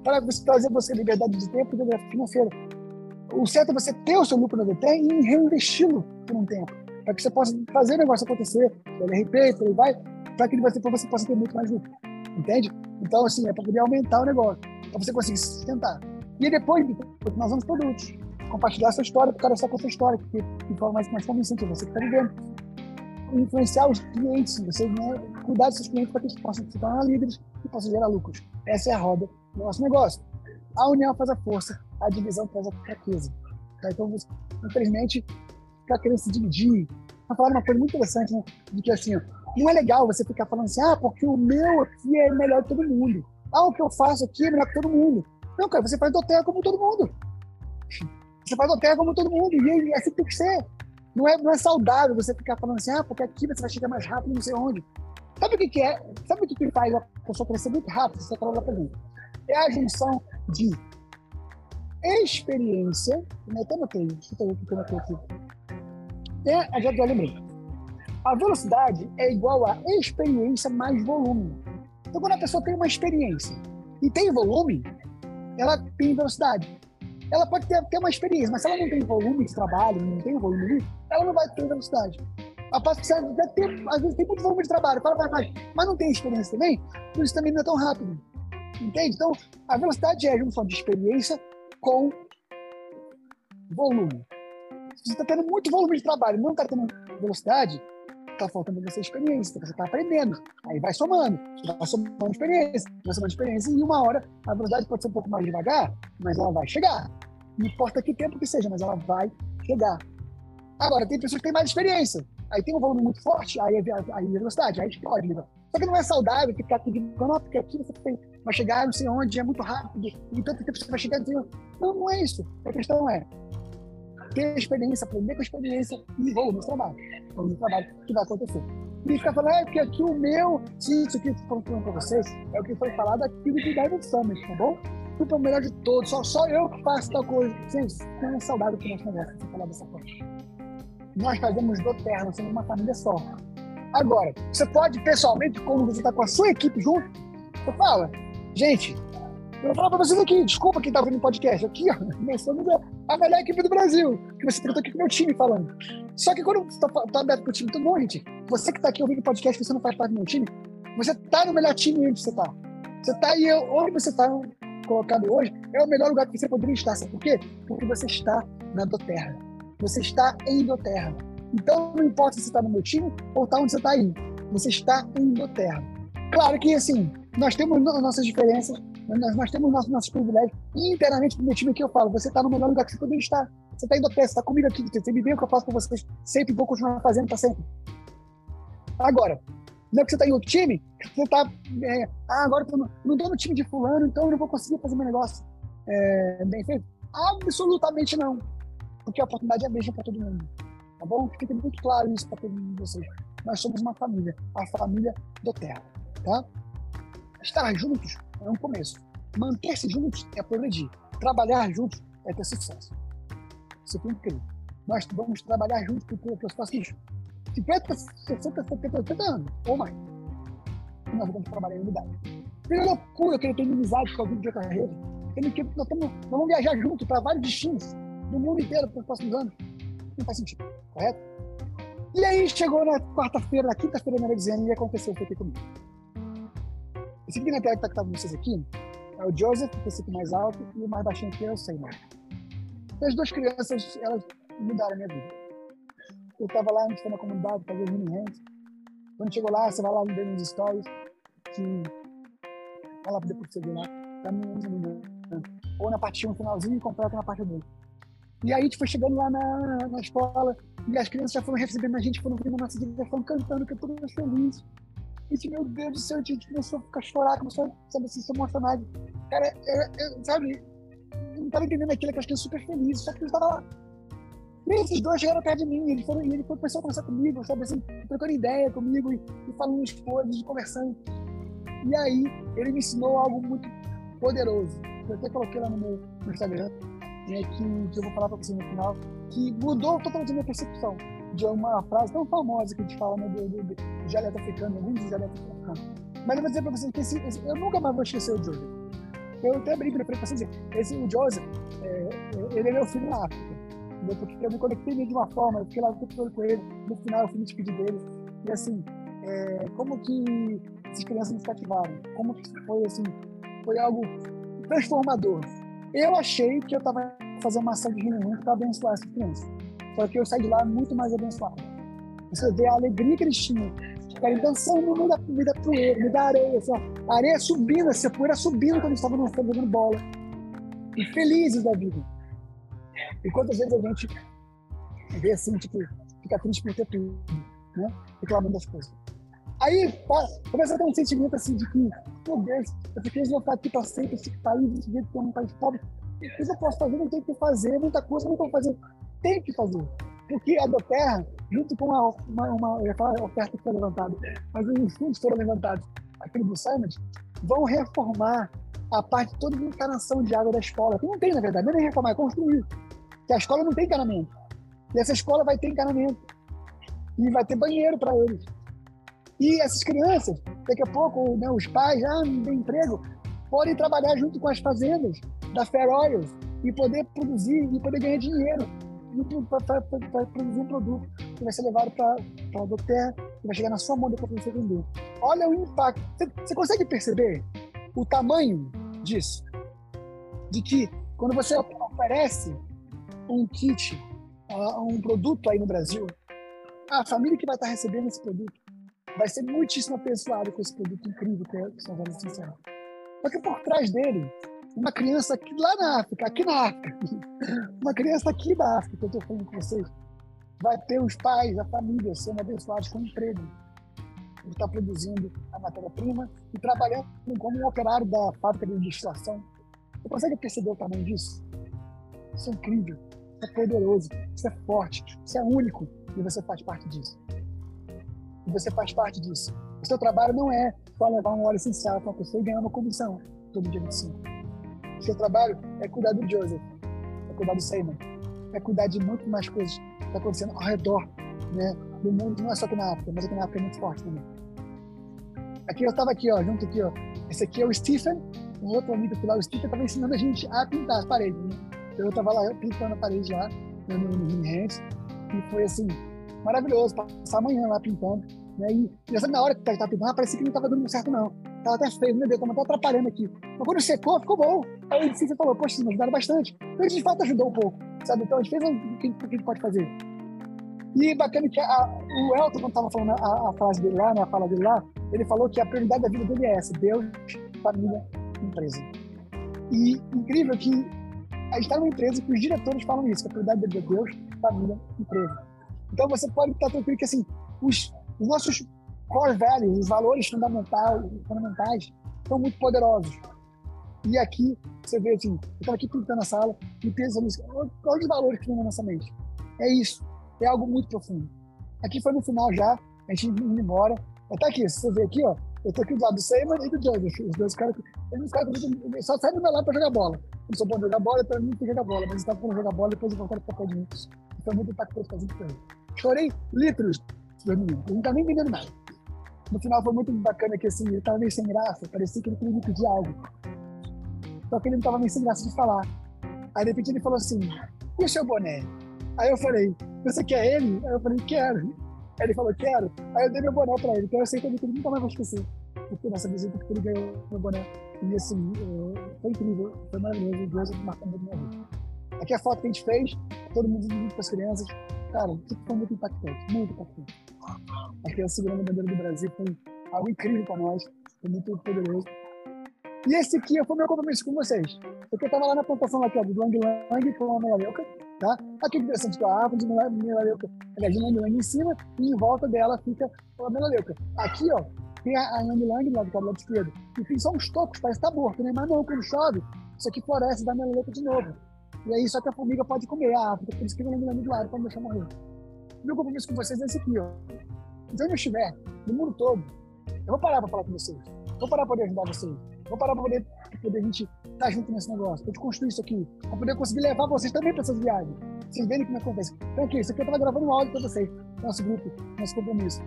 Para trazer você liberdade de tempo e liberdade financeira o certo é você ter o seu lucro na DT e reinvesti-lo por um tempo, para que você possa fazer o negócio acontecer, pelo RP, por aí vai, para que você, você possa ter muito mais lucro. Entende? Então, assim, é para poder aumentar o negócio, para você conseguir se sustentar. E depois, nós vamos produtos. Compartilhar a sua história, o cara só com a sua história, que, que forma mais, mais convincente, você que está vivendo. Influenciar os clientes, você né, cuidar dos seus clientes para que eles possam se tornar líderes e possam gerar lucros. Essa é a roda do nosso negócio. A união faz a força, a divisão faz a fraqueza. Tá? Então, você, infelizmente, ficar querendo se dividir. Tá falando uma coisa muito interessante, né? De que assim, não é legal você ficar falando assim, ah, porque o meu aqui é melhor que todo mundo. Ah, o que eu faço aqui é melhor que todo mundo. Não, cara, você faz do terra como todo mundo. Você faz do terra como todo mundo. E assim tem que ser. Não é, não é saudável você ficar falando assim, ah, porque aqui você vai chegar mais rápido, não sei onde. Sabe o que, que é? Sabe o que, que faz a pessoa crescer muito rápido? Você fala para mim. É a junção de experiência. Eu até notei, deixa eu ver o que eu notei aqui. É, já, já lembrei. A velocidade é igual a experiência mais volume. Então, quando a pessoa tem uma experiência e tem volume, ela tem velocidade. Ela pode ter, ter uma experiência, mas se ela não tem volume de trabalho, não tem volume, ela não vai ter velocidade. A parte que você ter, às vezes tem muito volume de trabalho, fala, vai, vai, mas não tem experiência também, por isso também não é tão rápido. Entende? Então, a velocidade é a junção de experiência com volume. Se você está tendo muito volume de trabalho não está tendo velocidade, está faltando você experiência, você está aprendendo. Aí vai somando, vai somando experiência, vai somando experiência, e uma hora a velocidade pode ser um pouco mais devagar, mas ela vai chegar. Não importa que tempo que seja, mas ela vai chegar. Agora, tem pessoas que têm mais experiência. Aí tem um volume muito forte, aí é, aí é velocidade, aí explode. Só que não é saudável ficar não, porque aqui você tem, vai chegar não sei onde, é muito rápido, e tanto tempo você vai chegar. Não, não é isso. A questão é, ter experiência, aprender com a experiência e volume de trabalho. De trabalho que vai acontecer. E ficar falando, é porque aqui o meu, isso que eu estou falando para vocês, é o que foi falado aqui no Diamond Summit, tá bom? Tudo é o melhor de todos, só, só eu que faço tal coisa. Gente, não é saudável que nós conversamos se falar dessa forma. Nós fazemos do terra, nós somos uma família só. Agora, você pode pessoalmente, quando você está com a sua equipe junto, você fala, gente, eu vou falar para vocês aqui, desculpa quem está ouvindo o podcast, aqui, ó, nós somos a melhor equipe do Brasil, que você tratou aqui com o meu time falando. Só que quando você está aberto para o time, tudo bom, gente? Você que está aqui ouvindo o podcast, você não faz parte do meu time, você está no melhor time onde você está. Você está aí, onde você está colocado hoje, é o melhor lugar que você poderia estar. Sabe por quê? Porque você está na Doterra. Você está em Doterra. Então, não importa se você está no meu time ou está onde você está aí. Você está em Doterra. Claro que, assim, nós temos nossas diferenças, nós, nós temos nossos, nossos privilégios. Internamente, no meu time aqui, eu falo: você está no melhor lugar que você poderia estar. Você está indo a pé, você está comigo aqui, você me vê o que eu faço com vocês. Sempre vou continuar fazendo para sempre. Agora, não é que você está em outro time, você está. É, ah, agora eu não estou no time de Fulano, então eu não vou conseguir fazer meu negócio é, bem feito. Absolutamente não. Porque a oportunidade é a mesma para todo mundo. Tá bom? Fique muito claro isso para todo mundo de vocês. Nós somos uma família, a família do Terra. Tá? Estar juntos é um começo. Manter-se juntos é progredir. Trabalhar juntos é ter sucesso. Isso é incrível. Nós vamos trabalhar juntos para os próximos 50, 60, 70, 80 anos, ou mais. E nós vamos trabalhar em unidade. Tem loucura que ele tem amizade com alguém de outra rede. que, nós, nós vamos viajar juntos para vários destinos do mundo inteiro para os próximos anos. Não faz sentido, correto? E aí chegou na quarta-feira, na quinta-feira, melhor dizendo, e aconteceu o que comigo. Esse aqui que está com vocês aqui é o Joseph, que é esse aqui mais alto, e o mais baixinho aqui é o Seymour. As duas crianças, elas mudaram a minha vida. Eu estava lá, a gente foi na comunidade, fazia mini hands. Quando chegou lá, você vai lá ver nos stories, que fala depois você ver lá, tá ou na parte 1 no finalzinho e completa na parte 2. E aí a gente foi chegando lá na, na escola, e as crianças já foram recebendo a gente, foram vindo na nossa foram cantando, cantando mais feliz. E tipo, meu Deus do céu, a gente começou a ficar chorar, começou a, sabe assim, se emocionar. Cara, eu, eu, sabe, eu não tava entendendo aquilo, que as crianças super felizes, só que eu estava lá. E esses dois chegaram perto de mim, ele, foram, ele começou a conversar comigo, sabe assim, trocando ideia comigo e, e falando as coisas, conversando. E aí, ele me ensinou algo muito poderoso. Eu até coloquei lá no meu no Instagram, né, que, que eu vou falar para você no final, que mudou totalmente a minha percepção de uma frase tão famosa que a gente fala né, do, dialeto africano, alguns dialetos africanos. Mas eu vou dizer para vocês que esse, esse, eu nunca mais vou esquecer o Joseph. Eu até brinco para vocês esse, o Joseph, é, ele é meu filho na África. Entendeu? Porque eu me conectei de uma forma, eu fiquei lá o tempo todo com ele, no final eu fui me despedir dele. E assim, é, como que essas crianças nos cativaram. Como foi assim, foi algo transformador. Eu achei que eu estava fazendo uma ação de reunião para abençoar essas crianças. Só que eu saí de lá muito mais abençoado. Você vê a alegria que eles tinham. Ficarem dançando no meio da, no meio da poeira, no meio da areia. Assim, a areia subindo, assim, a poeira subindo quando eles estavam jogando bola. E felizes da vida. E quantas vezes a gente vê assim, tipo, fica triste por ter tudo, né? Reclamando das coisas. Aí começa a ter um sentimento assim de que, meu Deus, eu fiquei ficar aqui para sempre, esse país, desse jeito que é um país pobre. O que eu posso fazer? Não tenho que fazer, muita coisa não estou fazendo. Tem que fazer. Porque a da terra, junto com uma, uma, uma eu ia falar oferta que foi levantada, mas os fundos foram levantados, aquele do Summit, vão reformar a parte toda de encanação de água da escola. Que não tem, na verdade, nem reformar, é construir. Que a escola não tem encanamento. E essa escola vai ter encanamento. E vai ter banheiro para eles. E essas crianças, daqui a pouco, né, os pais, ah, não tem emprego, podem trabalhar junto com as fazendas da Fair Oils e poder produzir e poder ganhar dinheiro para produzir um produto que vai ser levado para a Doterra e vai chegar na sua mão depois para você vender. Olha o impacto. Você, consegue perceber o tamanho disso? De que quando você oferece um kit, uh, um produto aí no Brasil, a família que vai estar recebendo esse produto vai ser muitíssimo abençoada com esse produto incrível que, é, que são essenciais. Só que por trás dele, uma criança aqui lá na África, aqui na África, <laughs> uma criança aqui da África, que eu estou falando com vocês, vai ter os pais, a família sendo abençoados com emprego. Ele está produzindo a matéria-prima e trabalhando como um operário da fábrica de destilação. Você consegue perceber o tamanho disso? Isso é incrível, isso é poderoso, isso é forte, isso é único e você faz parte disso. E você faz parte disso. O seu trabalho não é só levar um óleo essencial para a pessoa e ganhar uma comissão todo dia 25. Seu trabalho é cuidar do Joseph, é cuidar do Seymour, é cuidar de muito mais coisas que estão tá acontecendo ao redor né, do mundo, não é só aqui na África, mas aqui na África é muito forte também. Aqui eu estava aqui, ó, junto aqui, ó. Esse aqui é o Stephen, um outro amigo que lá, o Stephen estava ensinando a gente a pintar as paredes. Né? Eu estava lá pintando a parede lá, né, no, no Hands, e foi assim, maravilhoso, passar amanhã lá pintando. Né? E, e na hora que estava pintando, parecia que não estava dando certo, não. Estava até feio, meu Deus, estava até atrapalhando aqui. Mas quando secou, ficou bom. Aí o Cícero falou, poxa, me ajudaram bastante. Então, a gente, de fato, ajudou um pouco, sabe? Então, a gente fez o que, a gente pode fazer. E bacana que a, o Elton, quando estava falando a, a, frase dele lá, né, a fala dele lá, ele falou que a prioridade da vida dele é essa: Deus, família, empresa. E incrível que a gente está numa empresa que os diretores falam isso: que a prioridade da vida é Deus, família, empresa. Então você pode estar tranquilo que assim, os, os nossos core values, os valores fundamentais, são muito poderosos. E aqui você vê assim, eu estava aqui pintando a sala e nisso, quais os valores que tem na nossa mente? É isso, é algo muito profundo. Aqui foi no final já, a gente indo embora. Até aqui, você vê aqui, ó, eu tô aqui do lado do Seymour e do Joseph. Os dois caras, eles só saem do meu lado para jogar bola. Eu sou bom jogar bola, mim tem que jogar bola, mas eles estavam jogar bola depois eu voltaram para papel de. Foi muito impactante fazer isso. Chorei litros dormindo, eu não estava nem entendendo nada. No final foi muito bacana que assim, ele estava meio sem graça, parecia que ele queria me pedir algo. Só que ele não estava meio sem graça de falar. Aí de repente ele falou assim: e o seu boné? Aí eu falei: você quer ele? Aí eu falei: quero. Aí ele falou: quero. Aí eu dei meu boné para ele, então eu sei que ele nunca mais vai esquecer. Porque nessa visita que ele ganhou meu boné. E assim, foi incrível, foi maravilhoso. Deus marcou muito minha vida. Aqui é a foto que a gente fez, todo mundo junto com as crianças. Cara, tudo foi muito impactante, muito impactante. A criança segurando a bandeira do Brasil foi algo incrível para nós, foi muito poderoso. E esse aqui foi meu compromisso com vocês. Porque eu estava lá na plantação ó, do Lang Lang com a melaleuca, tá? Aqui interessante que a árvore de melaleuca, aliás, de Lang Lang em cima, e em volta dela fica a melaleuca. Aqui, ó, tem a Lang Lang lá do lado esquerdo. E tem só uns tocos, parece que tá morto, né? Mas não, quando chove, isso aqui floresce da melaleuca de novo. E aí só que a formiga pode comer a árvore, por isso que eu não me do lado para não deixar morrer. Meu compromisso com vocês é esse aqui, ó. Se eu não estiver no mundo todo, eu vou parar para falar com vocês. Vou parar para poder ajudar vocês. Vou parar para poder, pra poder a gente estar tá junto nesse negócio, gente construir isso aqui, para poder conseguir levar vocês também para essas viagens. Vocês verem como acontece. Então aqui, isso aqui eu estava gravando um áudio para vocês, nosso grupo, nosso compromisso.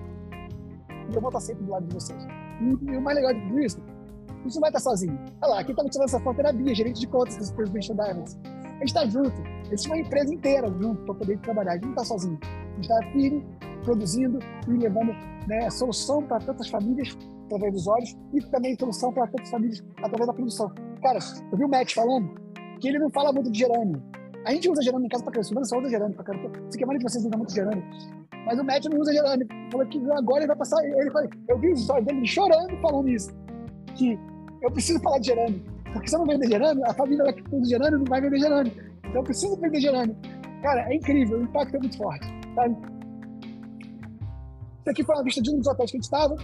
E eu vou estar sempre do lado de vocês. E, o mais legal de tudo isso, gente não vai estar sozinho. Olha lá, quem está me tirando essa foto era a Bia, gerente de contas do Presidential Diamonds. A gente está junto. Eles tinham uma empresa inteira junto para poder trabalhar. A gente não está sozinho. A gente está firme, produzindo e levando né, solução para tantas famílias através dos olhos e também solução para tantas famílias através da produção. Cara, eu vi o Matt falando que ele não fala muito de gerânio. A gente usa gerânio em casa para criança, o só usa gerânio para. Sei que a maioria de vocês usa muito gerânio. Mas o Matt não usa gerânio. Falou que agora ele vai passar. Ele falou, eu vi os stories dele chorando falando isso. Que eu preciso falar de gerânio. Porque se eu não vender gerânio, a família que usa gerânio não vai vender gerânio. Então eu preciso vender gerânio. Cara, é incrível, o impacto é muito forte. Sabe? Isso aqui foi uma vista de um dos hotéis que a gente estava.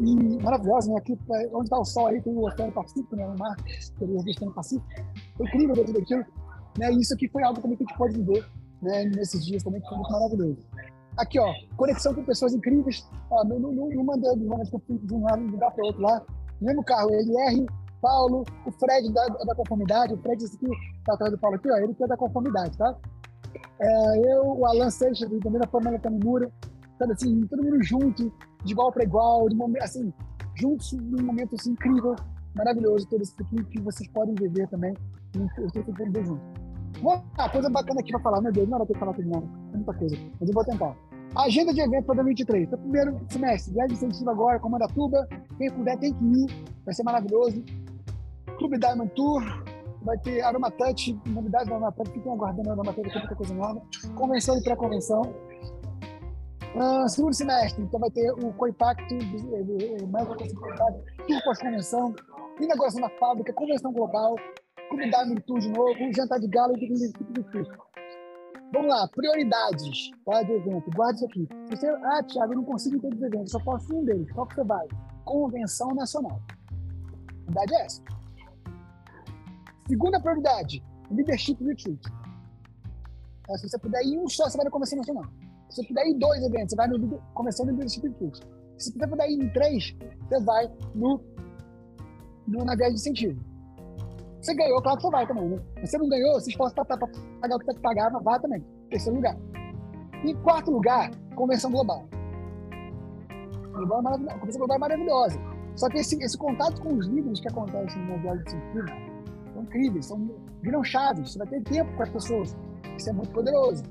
E maravilhosa, né? Aqui, é, onde está o sol aí, tem o Oceano Pacífico, né? O mar, o Oceano Pacífico. Foi incrível ver tudo aquilo. Né? E isso aqui foi algo também que a gente pode viver né? nesses dias também, que foi muito maravilhoso. Aqui, ó, conexão com pessoas incríveis. Ó, não, não, não mandando que eu fui de um lugar para outro lá. Mesmo carro, LR, Paulo, o Fred da, da conformidade, o Fred esse aqui, tá atrás do Paulo aqui, ó, ele que é da conformidade, tá? É, eu, o Alan Seixas, também da Pamela Tanimura, sabe assim, todo mundo junto, de igual para igual, de momento, assim, juntos num momento assim, incrível, maravilhoso, todo isso aqui que vocês podem viver também, eu estou tentando ver junto. Uma coisa bacana aqui para falar, meu Deus, não era ter que falar tudo não, é muita coisa, mas eu vou tentar. Agenda de evento para 2023. Então, primeiro semestre, viagem incentivo agora, Comandatuba. Quem puder tem que ir, vai ser maravilhoso. Clube Diamond Tour, vai ter Aroma Touch, novidades do Aroma Touch, fiquem aguardando a Aroma Touch, tem muita coisa nova. Convenção e pré-convenção. Uh, segundo semestre, então vai ter o Coimpacto, mais uma coisa tour pós-convenção, inauguração da fábrica, convenção global, Clube Diamond Tour de novo, jantar de gala e tudo isso. Vamos lá, prioridades tá, de evento. Guarde isso aqui. Se você, ah, Thiago, eu não consigo entender os eventos, só posso um deles. Qual que você vai? Convenção Nacional. A verdade é essa. Segunda prioridade, Leadership Retreat. Então, se você puder ir um só, você vai na Convenção Nacional. Se você puder ir em dois eventos, você vai no Convenção Leadership Retreat. Se você puder ir em três, você vai no, no na viagem de incentivo. Você ganhou, claro que você vai também, né? Você não ganhou, você para pagar o que tem que pagar, mas vai também. Terceiro lugar. Em quarto lugar, convenção global. A convenção global é maravilhosa. Só que esse, esse contato com os líderes que acontecem no viagem de sentido são incríveis, são, viram chaves. Você vai ter tempo com as pessoas. Isso é muito poderoso.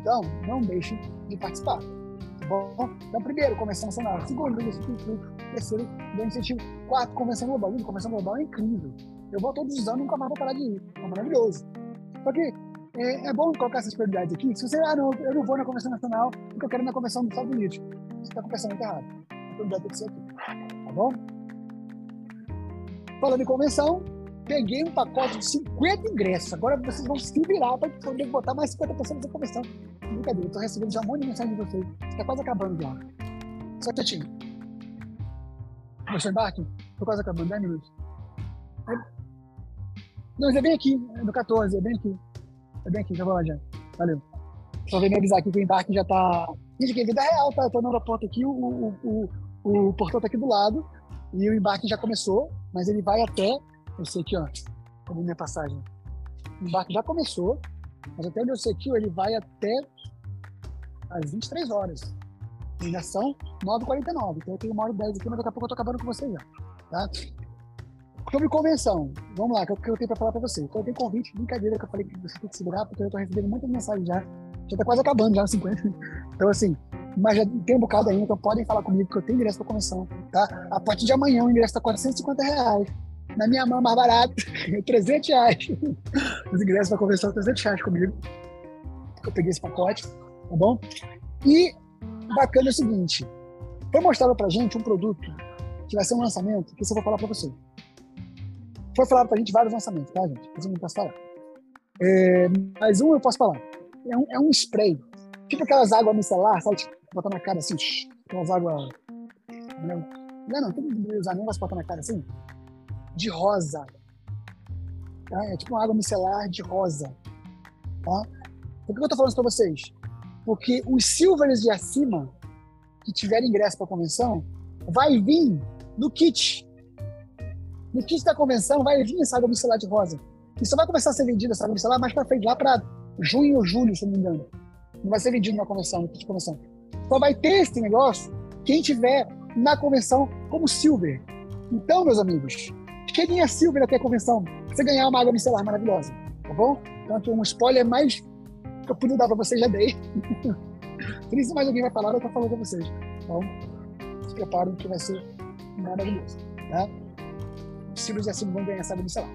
Então, não deixe de participar. Tá bom? Então, primeiro, convenção nacional. Segundo, incentivo. Terceiro, incentivo. Quarto, convenção global. Convenção global é incrível. Eu vou todos os anos, nunca mais vou parar de ir. É maravilhoso. Só que é, é, bom colocar essas prioridades aqui. Se você, ah, não, eu não vou na Convenção Nacional, porque eu quero ir na Convenção dos Estados Unidos. Você está com o pensamento errado. A prioridade tem que ser aqui. Tá bom? Falando em convenção, peguei um pacote de 50 ingressos. Agora vocês vão se virar para poder botar mais 50% nessa convenção. Brincadeira, estou recebendo já um monte de mensagem de vocês. Está quase acabando já. Só que, Tinho. Você embarque? Estou quase acabando, 10 minutos. Não, é bem aqui, é no 14, é bem aqui. É bem aqui, já vou lá já. Valeu. Só vem me avisar aqui que o embarque já tá. Gente, que vida real, tá? Eu tô no aeroporto aqui, o, o, o, o portão tá aqui do lado. E o embarque já começou, mas ele vai até. Eu sei aqui, ó. Cadê minha passagem? O embarque já começou, mas até onde eu sei aqui, ele vai até às 23 horas. E já são 9h49. Então eu tenho uma hora e 10 aqui, mas daqui a pouco eu tô acabando com vocês já. Tá? Sobre convenção, vamos lá, que é o que eu tenho para falar para você. Então, eu tenho convite, brincadeira que eu falei que você tem que segurar, porque eu estou recebendo muitas mensagens já. Já está quase acabando, já 50. Então, assim, mas já tem um bocado ainda, então podem falar comigo que eu tenho ingresso para convenção, tá? A partir de amanhã o ingresso está 450 reais. Na minha mão, mais barato, <laughs> 300 reais. Os ingressos para convenção, 300 reais comigo. Eu peguei esse pacote, tá bom? E bacana é o seguinte, foi mostrado para gente um produto que vai ser um lançamento, que eu vou falar para você. Foi falado pra gente vários lançamentos, tá, gente? Mas eu não posso falar. É, mas um eu posso falar. É um, é um spray. Tipo aquelas águas micelar, sabe? Tipo, botar na cara assim, aquelas águas. Não, não, não tem que usar nem botar na cara assim. De rosa. Tá? É tipo uma água micelar de rosa. Tá? Por que eu tô falando isso pra vocês? Porque os silvers de acima, que tiverem ingresso pra convenção, vai vir no kit no kit da convenção vai vir essa água micelar de rosa. E só vai começar a ser vendida essa água micelar mais para frente, lá para junho ou julho, se não me engano. Não vai ser vendido na convenção, no kit de convenção. Só vai ter esse negócio quem tiver na convenção como Silver. Então, meus amigos, cheguem a Silver até a convenção. Você ganhar uma água micelar maravilhosa, tá bom? Então, aqui um spoiler mais que eu pude dar para vocês, já dei. <laughs> Isso, mais alguém vai falar, eu tô falando para vocês. Então, se preparem que vai ser maravilhoso. Tá? Os Silas e a Simone vão ganhar sábado no salão.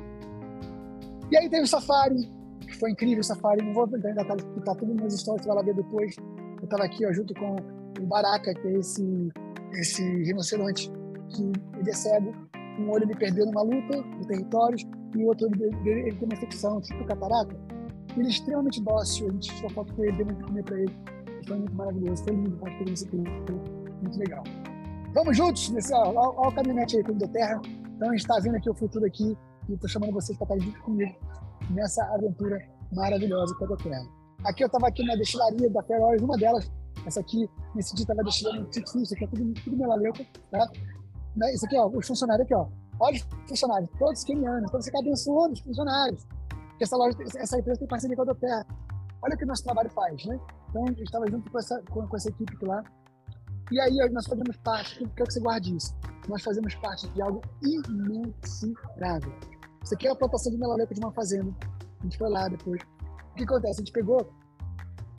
E aí teve o Safari, que foi incrível o Safari. Não vou ainda tá, tá tudo nas histórias, você vai lá ver depois. Eu estava aqui ó, junto com o Baraka, que é esse, esse rinoceronte que ele é cego. Um olho ele perdeu numa luta de territórios e o outro ele, ele tem uma infecção, tipo catarata. Ele é extremamente dócil, a gente tirou foto com ele, deu muito comer para ele. Foi muito maravilhoso, foi lindo aqui, muito legal. Vamos juntos nesse, ó o caminhonete aí, Clube da Terra. Então está vendo aqui o futuro aqui e estou chamando vocês para estar junto comigo nessa aventura maravilhosa com a Terra. Aqui eu estava aqui na destilaria da Feroz, uma delas, essa aqui, nesse dia estava destilando um Tixu, isso aqui é tudo, tudo melaleuca, tá? Né, isso aqui, ó, os funcionários aqui, ó. Olha os funcionários, todos quenianos, você está abençoando os funcionários. Porque essa loja, essa empresa tem parceria com a Terra. Olha o que o nosso trabalho faz, né? Então, gente estava junto com essa, com, com essa equipe lá. E aí, nós fazemos parte, quero que você guarde isso, nós fazemos parte de algo imensurável. Isso aqui é a plantação de melaleuca de uma fazenda. A gente foi lá depois. O que acontece? A gente pegou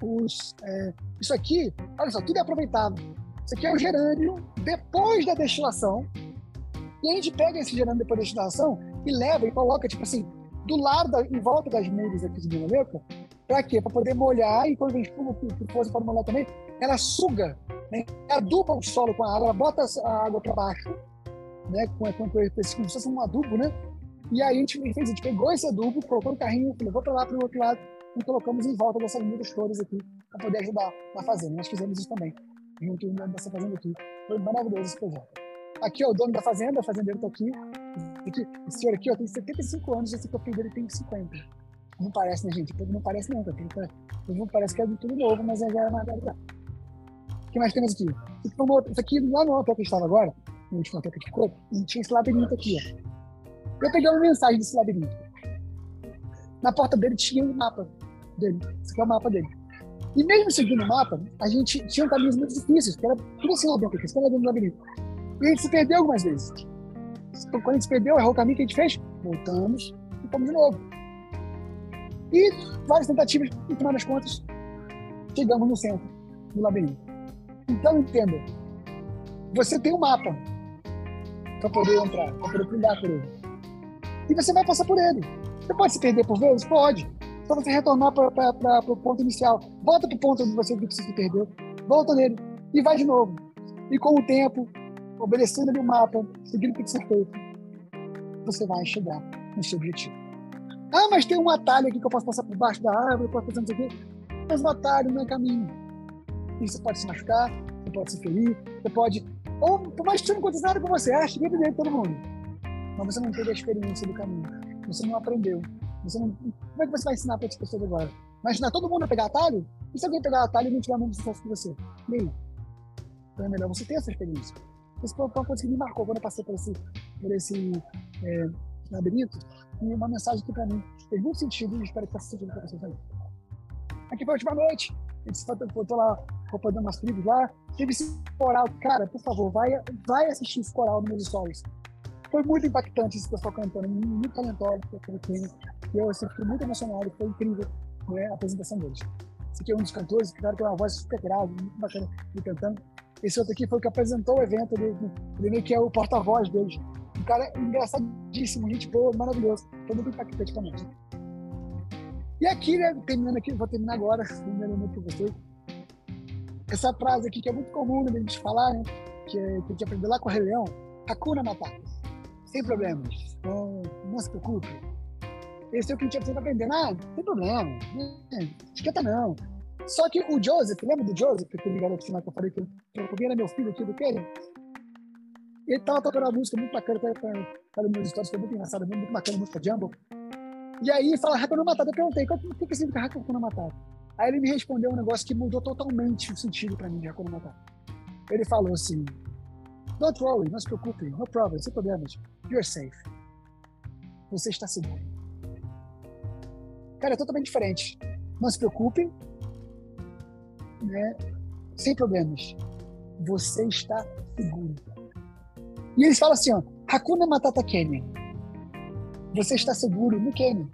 os. É, isso aqui, olha só, tudo é aproveitado. Isso aqui é o gerânio depois da destilação. E a gente pega esse gerânio depois da destilação e leva e coloca, tipo assim, do lado, da, em volta das mudas aqui de melaleuca, para quê? Para poder molhar e quando vem chuva, que força para molhar também, ela suga, né? aduba o solo com a água, ela bota a água para baixo, né? com, com, com esse, como se fosse um adubo, né? E aí a gente fez, a gente pegou esse adubo, colocou no carrinho, levou para lá para o outro lado e colocamos em volta dessas mudas todas aqui para poder ajudar na fazenda. Nós fizemos isso também, junto nessa fazenda aqui. Foi maravilhoso esse projeto. Aqui é o dono da fazenda, o fazendeiro está aqui. Esse senhor aqui ó, tem 75 anos, esse eu dele tem 50. Não parece, né, gente? Não parece não, cara. O povo parece que é tudo novo, mas já é uma realidade. O que mais temos aqui? Isso aqui, lá no hotel que estava agora, no último hotel que ficou, tinha esse labirinto aqui, ó. Eu peguei uma mensagem desse labirinto. Na porta dele tinha um mapa dele. Esse aqui é o mapa dele. E mesmo seguindo o mapa, a gente tinha caminhos muito difíceis, que era tudo assim dentro, aqui, lá dentro do labirinto. E a gente se perdeu algumas vezes. Então, quando a gente perdeu, errou o caminho que a gente fez, voltamos e fomos de novo. E várias tentativas, no final das contas, chegamos no centro do labirinto. Então, entenda, você tem um mapa para poder entrar, para poder trilhar por ele. E você vai passar por ele. Você pode se perder por vezes? Pode. Só você retornar para o ponto inicial. Volta para o ponto onde você viu que você se perdeu. Volta nele. E vai de novo. E com o tempo, obedecendo ali o mapa, seguindo o que tem que ser feito, você vai chegar no seu objetivo. Ah, mas tem um atalho aqui que eu posso passar por baixo da árvore, eu posso fazer isso aqui. Mas o atalho não é caminho. E você pode se machucar, você pode se ferir, você pode. Ou, por mais que você não aconteça nada com você, acha que é todo mundo. Mas você não teve a experiência do caminho. Você não aprendeu. Você não... Como é que você vai ensinar para outras pessoas agora? Vai ensinar todo mundo a pegar atalho? E se alguém pegar atalho e não tiver muito sucesso com você? E? Então é melhor você ter essa experiência. Isso foi uma coisa que me marcou quando eu passei por esse, por esse é, labirinto. E uma mensagem que para mim fez muito sentido e espero que faça sentido para vocês. Aqui foi a última noite. Gente botou lá, acompanhando umas tribos lá. Teve esse coral. Cara, por favor, vai, vai assistir esse coral no Meus Stories. Foi muito impactante esse pessoal cantando, muito talentoso aquele time. Eu assim, fiquei muito emocionado, foi incrível né, a apresentação deles. Esse aqui é um dos cantores, que cara tem uma voz super grave, muito bacana de cantando. Esse outro aqui foi o que apresentou o evento, ele, ele meio que é o porta-voz deles. Um cara engraçadíssimo, gente boa, maravilhoso. Foi muito impactante também. E aqui, né, terminando aqui, vou terminar agora, <laughs> terminando muito com vocês. Essa frase aqui que é muito comum né, a gente falar, né? Que, é, que a gente aprendeu lá com o Rei Leão, Hakuna Matata. Sem problemas. Não, não se preocupe. Esse é o que a gente precisa aprender. Ah, não tem problema. É, esquenta não. Só que o Joseph, lembra do Joseph, aquele garoto final que eu falei que eu era meu filho aqui do Kenny? Ele tava tocando uma música muito bacana, tá, tá, tá nos meus histórias, foi muito engraçada, muito bacana, música Jumbo. E aí fala Hakuna Matata. Eu perguntei, o que, que significa Hakuna Matata? Aí ele me respondeu um negócio que mudou totalmente o sentido para mim de Hakuna Matata. Ele falou assim, Don't worry, não se preocupe, no problem, sem problemas. You're safe. Você está seguro. Cara, é totalmente diferente. Não se preocupe, né? sem problemas. Você está seguro. E eles falam assim, ó, Hakuna Matata Kenyan. Você está seguro no Kenyan.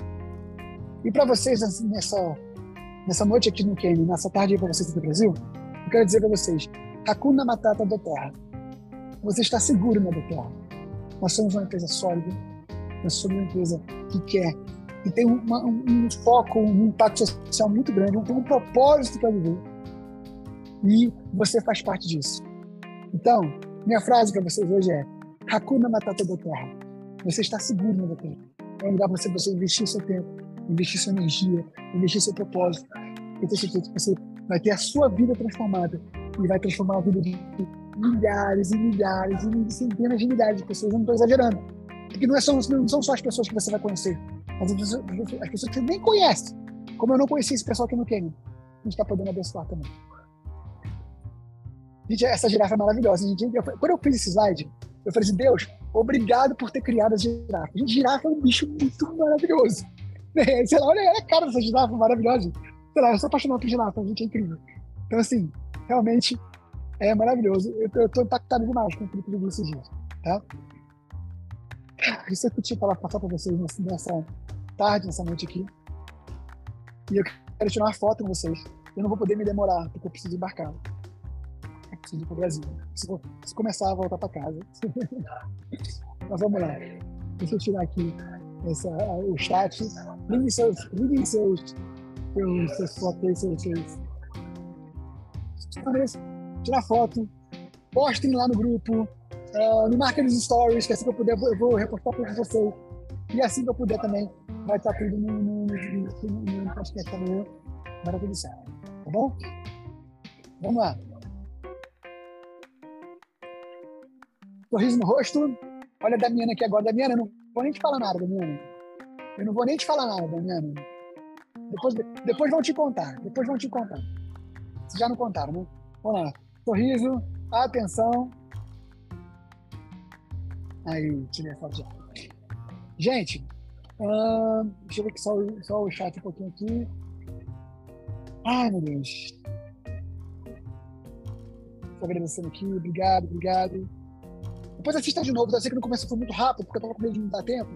E para vocês nessa nessa noite aqui no Kenyan, nessa tarde para vocês do Brasil, eu quero dizer para vocês, Hakuna Matata da Terra. Você está seguro na BPA. Nós somos uma empresa sólida, nós somos uma empresa que quer, que tem uma, um, um, foco, um impacto social muito grande, tem um propósito para viver. E você faz parte disso. Então, minha frase para vocês hoje é: Hakuna Matata da Terra. Você está seguro na Terra. É um lugar para você, investir seu tempo, investir sua energia, investir seu propósito. Eu tenho certeza que você vai ter a sua vida transformada e vai transformar a vida de milhares e milhares e centenas de milhares de pessoas. Eu não estou exagerando. Porque não, é só, não são só as pessoas que você vai conhecer, mas as pessoas, as pessoas que você nem conhece. Como eu não conheci esse pessoal aqui no Quênia. A gente está podendo abençoar também. Gente, essa girafa é maravilhosa. Gente, eu, quando eu fiz esse slide, eu falei assim, Deus, obrigado por ter criado a girafa. Gente, girafa é um bicho muito maravilhoso. <laughs> Sei lá, olha a cara dessa girafa maravilhosa. Sei lá, eu sou apaixonado por girafa, gente, é incrível. Então, assim, realmente é maravilhoso. Eu, estou impactado demais com aquilo que eu esses dias, tá? Isso é que eu tinha para passar para vocês nessa tarde, nessa noite aqui. E eu quero tirar uma foto com vocês. Eu não vou poder me demorar, porque eu preciso embarcar. Preciso ir para Brasil. Preciso, preciso começar a voltar para casa. <laughs> Mas vamos lá. Deixa eu tirar aqui essa, o chat. Liguem seus, liguem seus, seus, seus fotos, seus, seus, tirar foto, postem lá no grupo, uh, me marquem nos stories, que assim que eu puder eu vou repostar para vocês. E assim que eu puder também, vai estar tudo no, no, no, no podcast amanhã. Vai dar tudo certo. Tá bom? Vamos lá. Sorriso no rosto. Olha a Damiana aqui agora. Damiana, eu não vou nem te falar nada, Damiana. Eu não vou nem te falar nada, Damiana. Depois, depois vão te contar. Depois vão te contar. Vocês já não contaram, né? Vamos lá. Sorriso. Atenção. Aí, tirei a foto já. Gente, uh, deixa eu ver aqui só, só o chat um pouquinho aqui. Ai, meu Deus. Estou agradecendo aqui. Obrigado, obrigado. Depois assista de novo. Eu sei que no começo foi muito rápido, porque eu estava com medo de não dar tempo.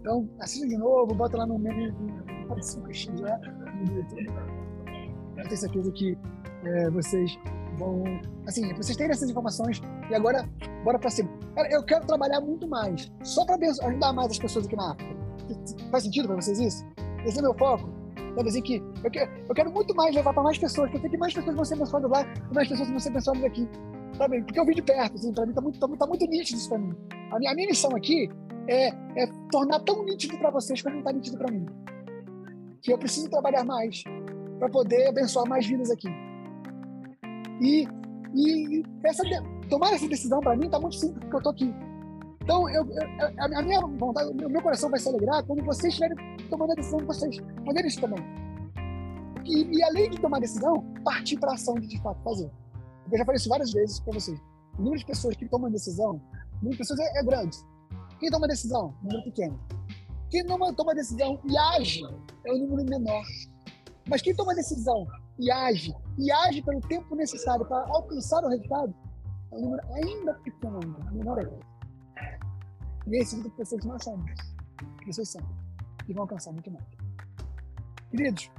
Então, assista de novo, bota lá no menu de 5x já no YouTube. Eu tenho certeza que é, vocês vão. Assim, vocês terem essas informações e agora, bora pra cima. Cara, eu quero trabalhar muito mais, só para ajudar mais as pessoas aqui na África. Faz sentido para vocês isso? Esse é meu foco. Sabe assim que eu quero, eu quero muito mais levar para mais pessoas, porque eu sei que mais pessoas vão ser abençoadas lá e mais pessoas vão ser abençoadas aqui. Sabe? Porque eu vi de perto, assim, para mim tá muito, tá, tá muito nítido isso para mim. A minha, a minha missão aqui é, é tornar tão nítido para vocês como está nítido para mim. Que eu preciso trabalhar mais para poder abençoar mais vidas aqui. E, e essa, tomar essa decisão para mim está muito simples, porque eu estou aqui. Então, eu, eu, a minha vontade, o meu coração vai se alegrar quando vocês estiverem tomando a decisão de vocês fazerem isso também. E, e, além de tomar a decisão, partir para a ação de de fato fazer. Eu já falei isso várias vezes para vocês. O número de pessoas que tomam decisão, o número de pessoas é, é grande. Quem toma decisão? Um número pequeno. Quem não toma decisão e age é o um número menor. Mas quem toma decisão e age, e age pelo tempo necessário para alcançar o resultado, é um número ainda pequeno menor ainda. E esse tipo de pessoas somos, que vocês são, e vão alcançar muito mais. Queridos,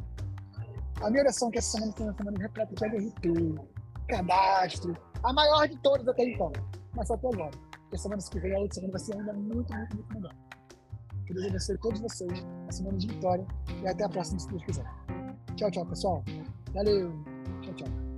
a minha oração que essa semana seja uma semana repleta de LRP, cadastro, a maior de todas até então, mas só até agora. Porque a semana que vem, a outra semana vai ser ainda muito, muito, muito melhor. Que Deus abençoe todos vocês, a semana de vitória, e até a próxima, se Deus quiser. Tchau, tchau, pessoal. Valeu. Tchau, tchau.